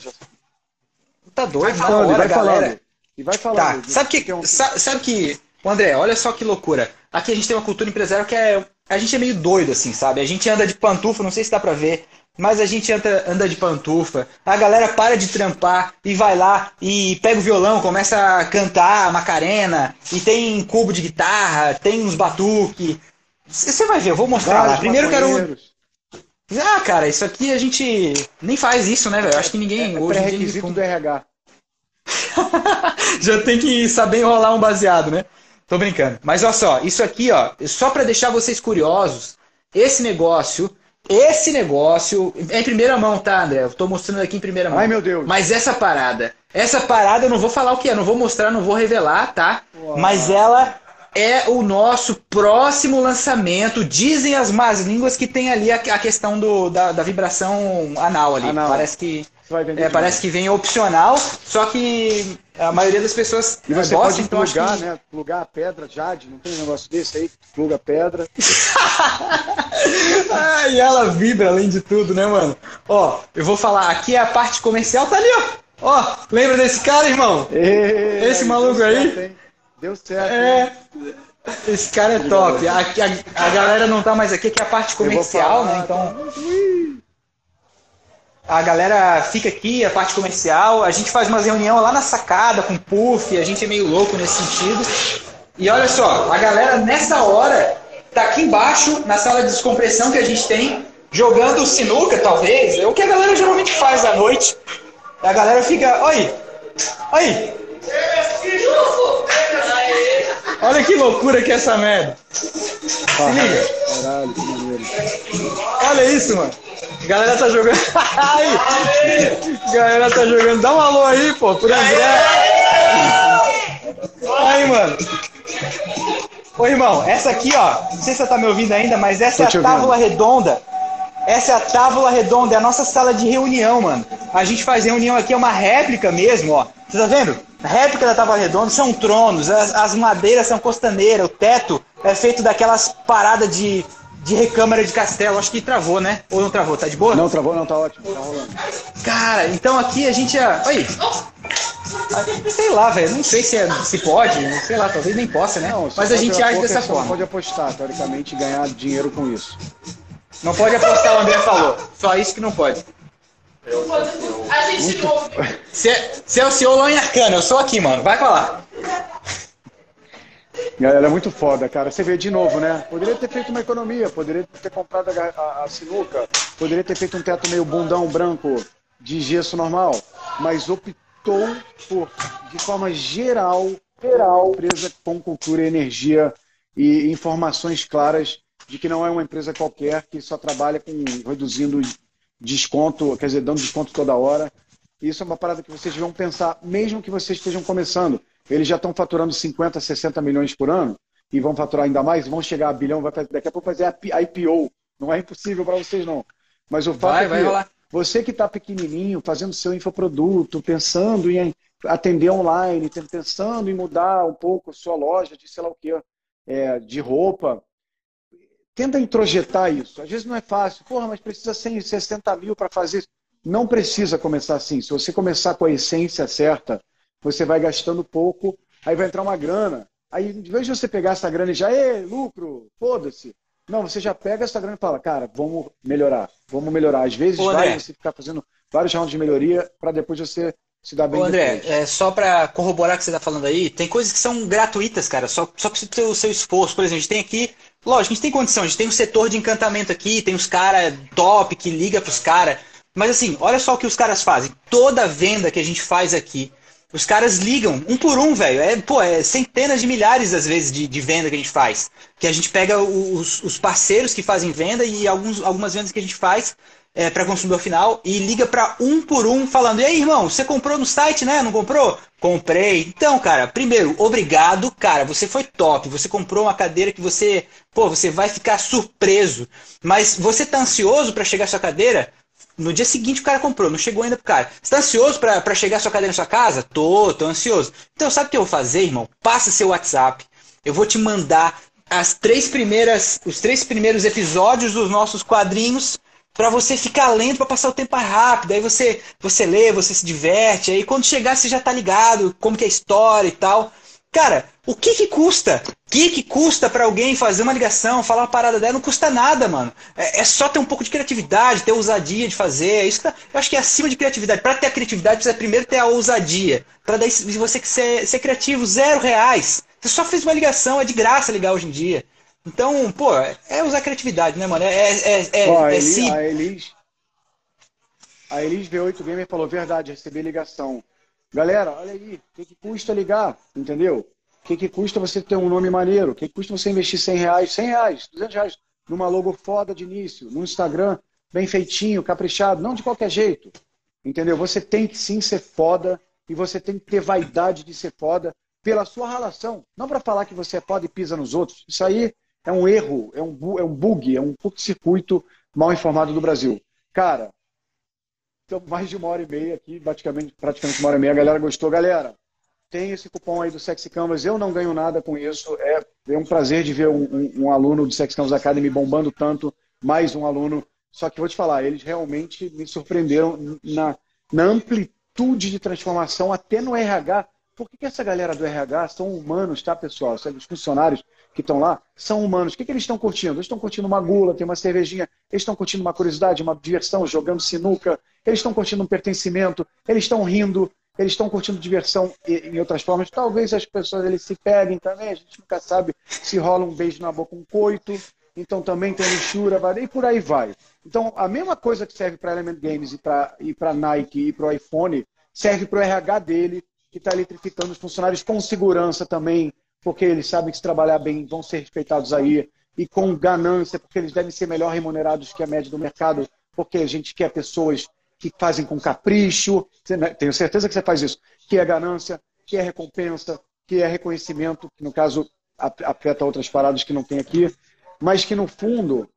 Tá doido, vai falando, hora, vai galera. falando. E vai falando. Tá. Sabe que, que um... sabe, sabe que, André, olha só que loucura. Aqui a gente tem uma cultura empresarial que é. A gente é meio doido, assim, sabe? A gente anda de pantufa, não sei se dá pra ver, mas a gente anda, anda de pantufa. A galera para de trampar e vai lá e pega o violão, começa a cantar Macarena, e tem cubo de guitarra, tem uns batuque. Você vai ver, eu vou mostrar Vários lá. Primeiro quero. Ah, cara, isso aqui a gente nem faz isso, né, velho? Acho que ninguém. É, é hoje requisito do RH. Já tem que saber enrolar um baseado, né? Tô brincando. Mas olha só, isso aqui, ó, só para deixar vocês curiosos, esse negócio, esse negócio é em primeira mão, tá, André? Eu tô mostrando aqui em primeira mão. Ai, meu Deus. Mas essa parada, essa parada eu não vou falar o que é, não vou mostrar, não vou revelar, tá? Uau. Mas ela é o nosso próximo lançamento. Dizem as más línguas que tem ali a, a questão do, da, da, vibração anal ali. Anal. Parece que. É, parece que vem opcional, só que a maioria das pessoas e você gostam, pode então plugar, que... né? Plugar a pedra, Jade, não tem um negócio desse aí? Pluga a pedra. ah, e ela vibra além de tudo, né, mano? Ó, eu vou falar, aqui é a parte comercial, tá ali, ó. Ó, lembra desse cara, irmão? Ei, Esse maluco aí? Certo, Deu certo. É. Esse cara é top. A, a, a, galera não tá mais aqui, que é a parte comercial, né? Então. A galera fica aqui, a parte comercial. A gente faz uma reunião lá na sacada com puff. A gente é meio louco nesse sentido. E olha só, a galera nessa hora tá aqui embaixo, na sala de descompressão que a gente tem, jogando sinuca, talvez. É o que a galera geralmente faz à noite. A galera fica. Oi! Oi! Olha que loucura que é essa merda. Se liga. Caralho, que maneiro. Olha isso, mano. A galera tá jogando. A galera tá jogando. Dá um alô aí, pô, por André. Aí, mano. Ô, irmão, essa aqui, ó. Não sei se você tá me ouvindo ainda, mas essa é a tábua redonda. Essa é a tábua redonda, é a nossa sala de reunião, mano. A gente faz reunião aqui, é uma réplica mesmo, ó. Você tá vendo? A réplica da Tábua Redonda são tronos, as, as madeiras são costaneiras, o teto é feito daquelas paradas de, de recâmara de castelo. Acho que travou, né? Ou não travou? Tá de boa? Não travou, não, tá ótimo, tá rolando. Cara, então aqui a gente. Oi! Sei lá, velho, não sei se, é, se pode, sei lá, talvez nem possa, né? Não, Mas a gente age dessa forma. Não pode apostar, teoricamente, e ganhar dinheiro com isso. Não pode apostar, o André falou. Só isso que não pode. A gente não ouve. Você é o senhor lá em Arcana, eu sou aqui, mano. Vai falar. Galera, é muito foda, cara. Você vê de novo, né? Poderia ter feito uma economia, poderia ter comprado a, a, a, sinuca, poderia ter feito um teto meio bundão branco de gesso normal, mas optou por, de forma geral, geral, empresa com cultura e energia e informações claras de que não é uma empresa qualquer que só trabalha com reduzindo desconto, quer dizer, dando desconto toda hora. Isso é uma parada que vocês vão pensar, mesmo que vocês estejam começando. Eles já estão faturando 50, 60 milhões por ano e vão faturar ainda mais, vão chegar a bilhão, vai fazer, daqui a pouco fazer a IPO. Não é impossível para vocês, não. Mas o fato vai, é que você que está pequenininho, fazendo seu infoproduto, pensando em atender online, pensando em mudar um pouco sua loja de sei lá o que, é, de roupa, tenta introjetar isso. Às vezes não é fácil. Porra, mas precisa 160 mil para fazer isso. Não precisa começar assim. Se você começar com a essência certa, você vai gastando pouco, aí vai entrar uma grana. Aí, de vez de você pegar essa grana e já, é lucro, foda-se. Não, você já pega essa grana e fala, cara, vamos melhorar, vamos melhorar. Às vezes Ô, vai você ficar fazendo vários rounds de melhoria para depois você se dar bem Ô, André, é, só para corroborar o que você está falando aí, tem coisas que são gratuitas, cara, só, só precisa ter o seu esforço. Por exemplo, a gente tem aqui, lógico, a gente tem condição, a gente tem um setor de encantamento aqui, tem os caras top que liga para os caras. Mas assim, olha só o que os caras fazem. Toda venda que a gente faz aqui, os caras ligam um por um, velho. É, pô, é centenas de milhares, às vezes, de, de venda que a gente faz. Que a gente pega os, os parceiros que fazem venda e alguns, algumas vendas que a gente faz é, para consumidor final e liga para um por um falando: E aí, irmão, você comprou no site, né? Não comprou? Comprei. Então, cara, primeiro, obrigado, cara. Você foi top. Você comprou uma cadeira que você, pô, você vai ficar surpreso. Mas você tá ansioso para chegar à sua cadeira? No dia seguinte o cara comprou, não chegou ainda pro cara. Você tá ansioso para chegar a sua cadeira na sua casa? Tô, tô ansioso. Então sabe o que eu vou fazer, irmão? Passa seu WhatsApp. Eu vou te mandar as três primeiras, os três primeiros episódios dos nossos quadrinhos para você ficar lendo para passar o tempo mais rápido. Aí você, você lê, você se diverte. Aí quando chegar você já tá ligado como que é a história e tal. Cara, o que que custa? O que que custa para alguém fazer uma ligação, falar uma parada dela? Não custa nada, mano. É, é, só ter um pouco de criatividade, ter ousadia de fazer. É isso que tá, eu acho que é acima de criatividade. Para ter a criatividade, precisa primeiro ter a ousadia. Para daí, você ser, ser criativo, zero reais. Você só fez uma ligação, é de graça ligar hoje em dia. Então, pô, é usar criatividade, né, mano? É, é, é, Ó, é, é a, Elis, a Elis V8 Gamer falou, verdade, recebi ligação. Galera, olha aí, o que, que custa ligar? Entendeu? O que, que custa você ter um nome maneiro? O que, que custa você investir 100 reais, 100 reais, 200 reais numa logo foda de início, no Instagram, bem feitinho, caprichado, não de qualquer jeito. Entendeu? Você tem que sim ser foda e você tem que ter vaidade de ser foda pela sua relação. Não para falar que você é foda e pisa nos outros. Isso aí é um erro, é um, é um bug, é um curto-circuito mal informado do Brasil. Cara, Estamos mais de uma hora e meia aqui, praticamente, praticamente uma hora e meia. A galera gostou. Galera, tem esse cupom aí do Sexy Canvas. Eu não ganho nada com isso. É, é um prazer de ver um, um, um aluno do Sexy Canvas Academy bombando tanto. Mais um aluno. Só que vou te falar, eles realmente me surpreenderam na, na amplitude de transformação, até no RH. Por que, que essa galera do RH são humanos, tá, pessoal? Os funcionários que estão lá são humanos. O que, que eles estão curtindo? Eles estão curtindo uma gula, tem uma cervejinha, eles estão curtindo uma curiosidade, uma diversão, jogando sinuca, eles estão curtindo um pertencimento, eles estão rindo, eles estão curtindo diversão em outras formas. Talvez as pessoas eles se peguem também, a gente nunca sabe se rola um beijo na boca, um coito. Então também tem luxúria, e por aí vai. Então a mesma coisa que serve para Element Games e para e Nike e para o iPhone serve para o RH dele, que está eletrificando os funcionários com segurança também, porque eles sabem que se trabalhar bem vão ser respeitados aí, e com ganância, porque eles devem ser melhor remunerados que a média do mercado, porque a gente quer pessoas que fazem com capricho, né, tenho certeza que você faz isso, que é ganância, que é recompensa, que é reconhecimento, que no caso afeta outras paradas que não tem aqui, mas que no fundo,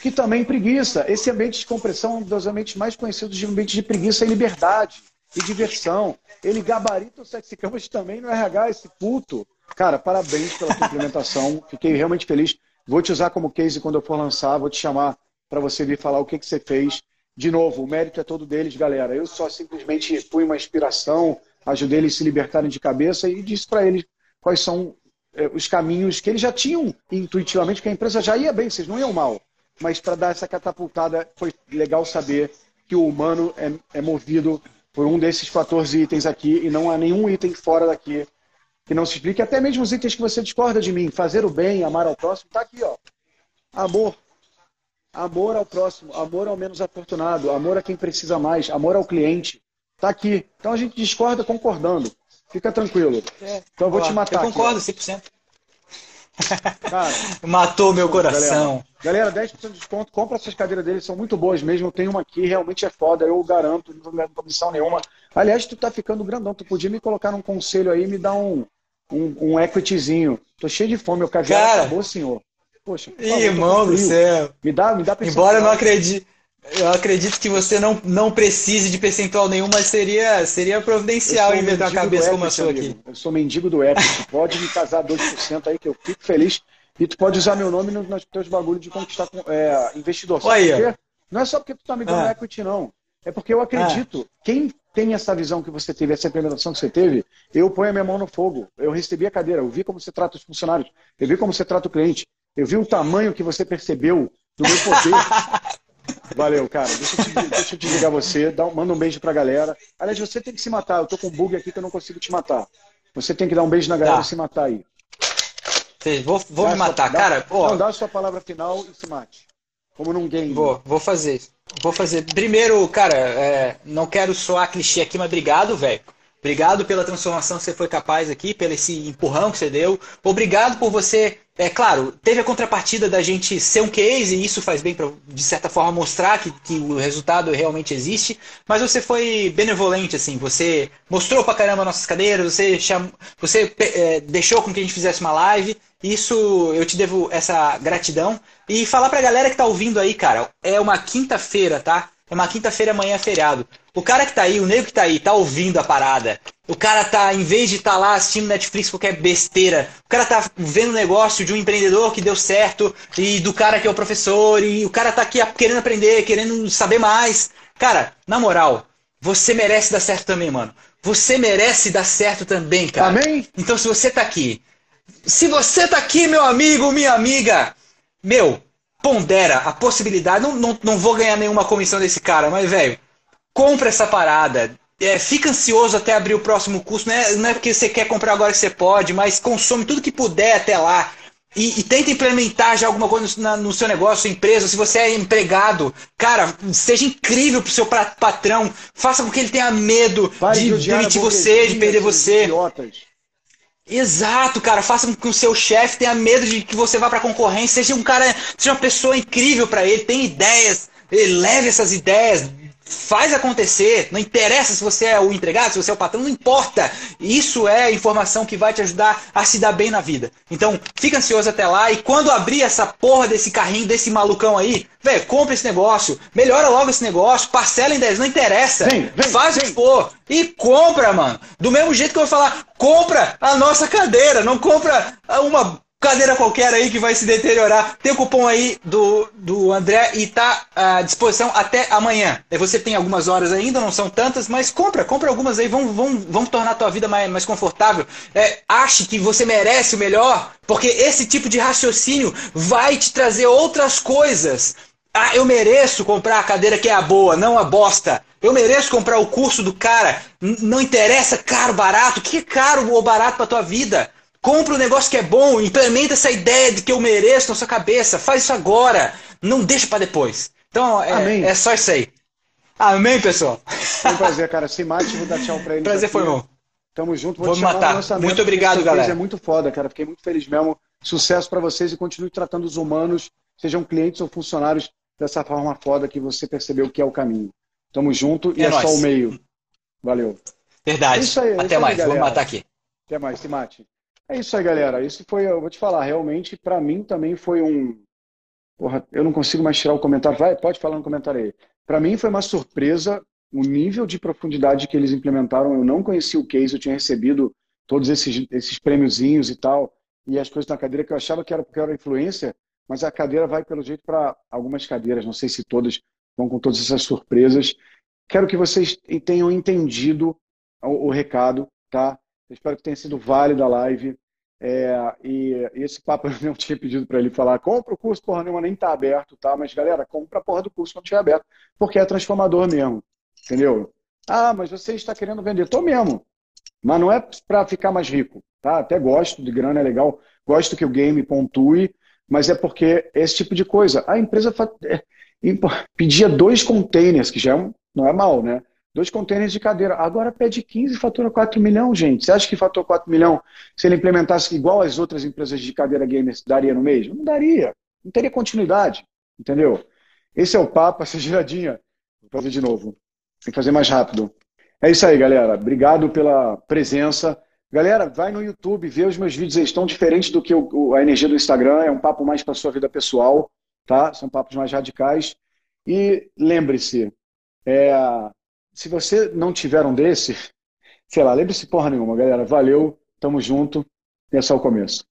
que também preguiça. Esse ambiente de compressão é um dos ambientes mais conhecidos de ambiente de preguiça e liberdade e diversão. Ele gabarita o sexy campus também no RH, esse puto. Cara, parabéns pela sua implementação. Fiquei realmente feliz. Vou te usar como case quando eu for lançar, vou te chamar para você vir falar o que, que você fez. De novo, o mérito é todo deles, galera. Eu só simplesmente fui uma inspiração, ajudei eles a se libertarem de cabeça e disse para eles quais são é, os caminhos que eles já tinham intuitivamente, que a empresa já ia bem, vocês não iam mal. Mas para dar essa catapultada, foi legal saber que o humano é, é movido por um desses 14 itens aqui e não há nenhum item fora daqui que não se explique. Até mesmo os itens que você discorda de mim, fazer o bem, amar ao próximo, está aqui, ó. Amor. Amor ao próximo, amor ao menos afortunado, amor a quem precisa mais, amor ao cliente. Está aqui. Então a gente discorda concordando. Fica tranquilo. É, então eu vou te matar. Eu concordo, aqui, 100%. Cara, Matou meu coração. Galera, galera 10% de desconto. Compra essas cadeiras deles, são muito boas mesmo. Eu tenho uma aqui, realmente é foda, eu garanto, não levo comissão nenhuma. Aliás, tu tá ficando grandão. Tu podia me colocar num conselho aí e me dar um, um, um equityzinho. Tô cheio de fome, meu caviar Cara, acabou, senhor. Poxa, favor, irmão do céu. Me dá, me dá Embora eu não acredite. Eu acredito que você não, não precise de percentual nenhum, mas seria, seria providencial inventar uma cabeça como a sua aqui. Eu sou mendigo do Epic. pode me casar 2% aí, que eu fico feliz. E tu pode usar meu nome nos teus bagulhos de conquistar é, investidor. Sabe Não é só porque tu tá me dando ah. equity, não. É porque eu acredito. Ah. Quem tem essa visão que você teve, essa implementação que você teve, eu ponho a minha mão no fogo. Eu recebi a cadeira, eu vi como você trata os funcionários, eu vi como você trata o cliente. Eu vi o tamanho que você percebeu do meu poder. Valeu, cara. Deixa eu, te, deixa eu desligar você. Dá manda um beijo pra galera. Aliás, você tem que se matar. Eu tô com um bug aqui que eu não consigo te matar. Você tem que dar um beijo na galera tá. e se matar aí. Vou, vou me matar, sua, cara. Dá, não, dá a sua palavra final e se mate. Como num game. Vou, vou fazer. Vou fazer. Primeiro, cara, é, não quero soar clichê aqui, mas obrigado, velho. Obrigado pela transformação que você foi capaz aqui, pelo esse empurrão que você deu. Obrigado por você. É claro, teve a contrapartida da gente ser um case, e isso faz bem para, de certa forma, mostrar que, que o resultado realmente existe. Mas você foi benevolente, assim. Você mostrou pra caramba nossas cadeiras, você, cham... você é, deixou com que a gente fizesse uma live. Isso eu te devo essa gratidão. E falar pra galera que tá ouvindo aí, cara, é uma quinta-feira, tá? É uma quinta-feira, amanhã é feriado. O cara que tá aí, o nego que tá aí, tá ouvindo a parada. O cara tá, em vez de estar tá lá assistindo Netflix qualquer besteira, o cara tá vendo o negócio de um empreendedor que deu certo e do cara que é o professor e o cara tá aqui querendo aprender, querendo saber mais. Cara, na moral, você merece dar certo também, mano. Você merece dar certo também, cara. Amém? Então, se você tá aqui, se você tá aqui, meu amigo, minha amiga, meu, pondera a possibilidade. Não, não, não vou ganhar nenhuma comissão desse cara, mas, velho, compra essa parada. É, fica ansioso até abrir o próximo curso. Não é, não é porque você quer comprar agora que você pode, mas consome tudo que puder até lá. E, e tenta implementar já alguma coisa no, na, no seu negócio, sua empresa. Se você é empregado, cara, seja incrível pro seu patrão. Faça com que ele tenha medo de demitir você, de perder você. Idiotas. Exato, cara. Faça com que o seu chefe tenha medo de que você vá para concorrência. Seja um cara, seja uma pessoa incrível para ele, tem ideias, ele leve essas ideias, faz acontecer. Não interessa se você é o entregado, se você é o patrão, não importa. Isso é a informação que vai te ajudar a se dar bem na vida. Então, fica ansioso até lá e quando abrir essa porra desse carrinho, desse malucão aí, velho, compra esse negócio, melhora logo esse negócio, parcela em 10, não interessa. Vem, vem, faz vem. o que for e compra, mano. Do mesmo jeito que eu vou falar, compra a nossa cadeira, não compra uma cadeira qualquer aí que vai se deteriorar. Tem o cupom aí do, do André e tá à disposição até amanhã. Você tem algumas horas ainda, não são tantas, mas compra, compra algumas aí, vão, vão, vão tornar a tua vida mais, mais confortável. É, ache que você merece o melhor, porque esse tipo de raciocínio vai te trazer outras coisas. Ah, eu mereço comprar a cadeira que é a boa, não a bosta. Eu mereço comprar o curso do cara. não interessa caro, barato. O que é caro ou barato para tua vida? Compra um negócio que é bom, implementa essa ideia de que eu mereço na sua cabeça. Faz isso agora. Não deixa para depois. Então, é, é, só isso aí. Amém, pessoal? Foi um prazer, cara. Se mate, vou dar tchau pra ele. Prazer foi bom. Tamo junto. Vou, vou te matar. Muito obrigado, galera. É muito foda, cara. Fiquei muito feliz mesmo. Sucesso para vocês e continue tratando os humanos, sejam clientes ou funcionários, dessa forma foda que você percebeu que é o caminho. Tamo junto e é, é só o meio. Valeu. Verdade. É aí, é Até mais. Aí, Vou matar aqui. Até mais. Se mate. É isso aí, galera. Isso foi, eu vou te falar, realmente, para mim também foi um. Porra, eu não consigo mais tirar o comentário. Vai, pode falar no comentário aí. Para mim foi uma surpresa o nível de profundidade que eles implementaram. Eu não conhecia o case, eu tinha recebido todos esses, esses prêmiozinhos e tal, e as coisas na cadeira que eu achava que era porque era influência, mas a cadeira vai pelo jeito para algumas cadeiras, não sei se todas vão com todas essas surpresas. Quero que vocês tenham entendido o, o recado, tá? Espero que tenha sido válido a live. É, e esse papo eu não tinha pedido para ele falar, compra o curso, porra nenhuma, nem tá aberto, tá? Mas galera, compra a porra do curso quando estiver aberto, porque é transformador mesmo, entendeu? Ah, mas você está querendo vender. Tô mesmo, mas não é para ficar mais rico, tá? Até gosto de grana, é legal, gosto que o game pontue, mas é porque esse tipo de coisa. A empresa é, pedia dois containers, que já é um, não é mal, né? Dois contêineres de cadeira. Agora pede 15 e fatura 4 milhões, gente. Você acha que faturou 4 milhões se ele implementasse igual as outras empresas de cadeira gamers daria no mês? Não daria. Não teria continuidade. Entendeu? Esse é o papo, essa giradinha. Vou fazer de novo. Tem que fazer mais rápido. É isso aí, galera. Obrigado pela presença. Galera, vai no YouTube, vê os meus vídeos. Eles estão diferentes do que o, a energia do Instagram. É um papo mais para sua vida pessoal, tá? São papos mais radicais. E lembre-se, é, se você não tiver um desse, sei lá, lembre-se porra nenhuma, galera. Valeu, tamo junto. E é só o começo.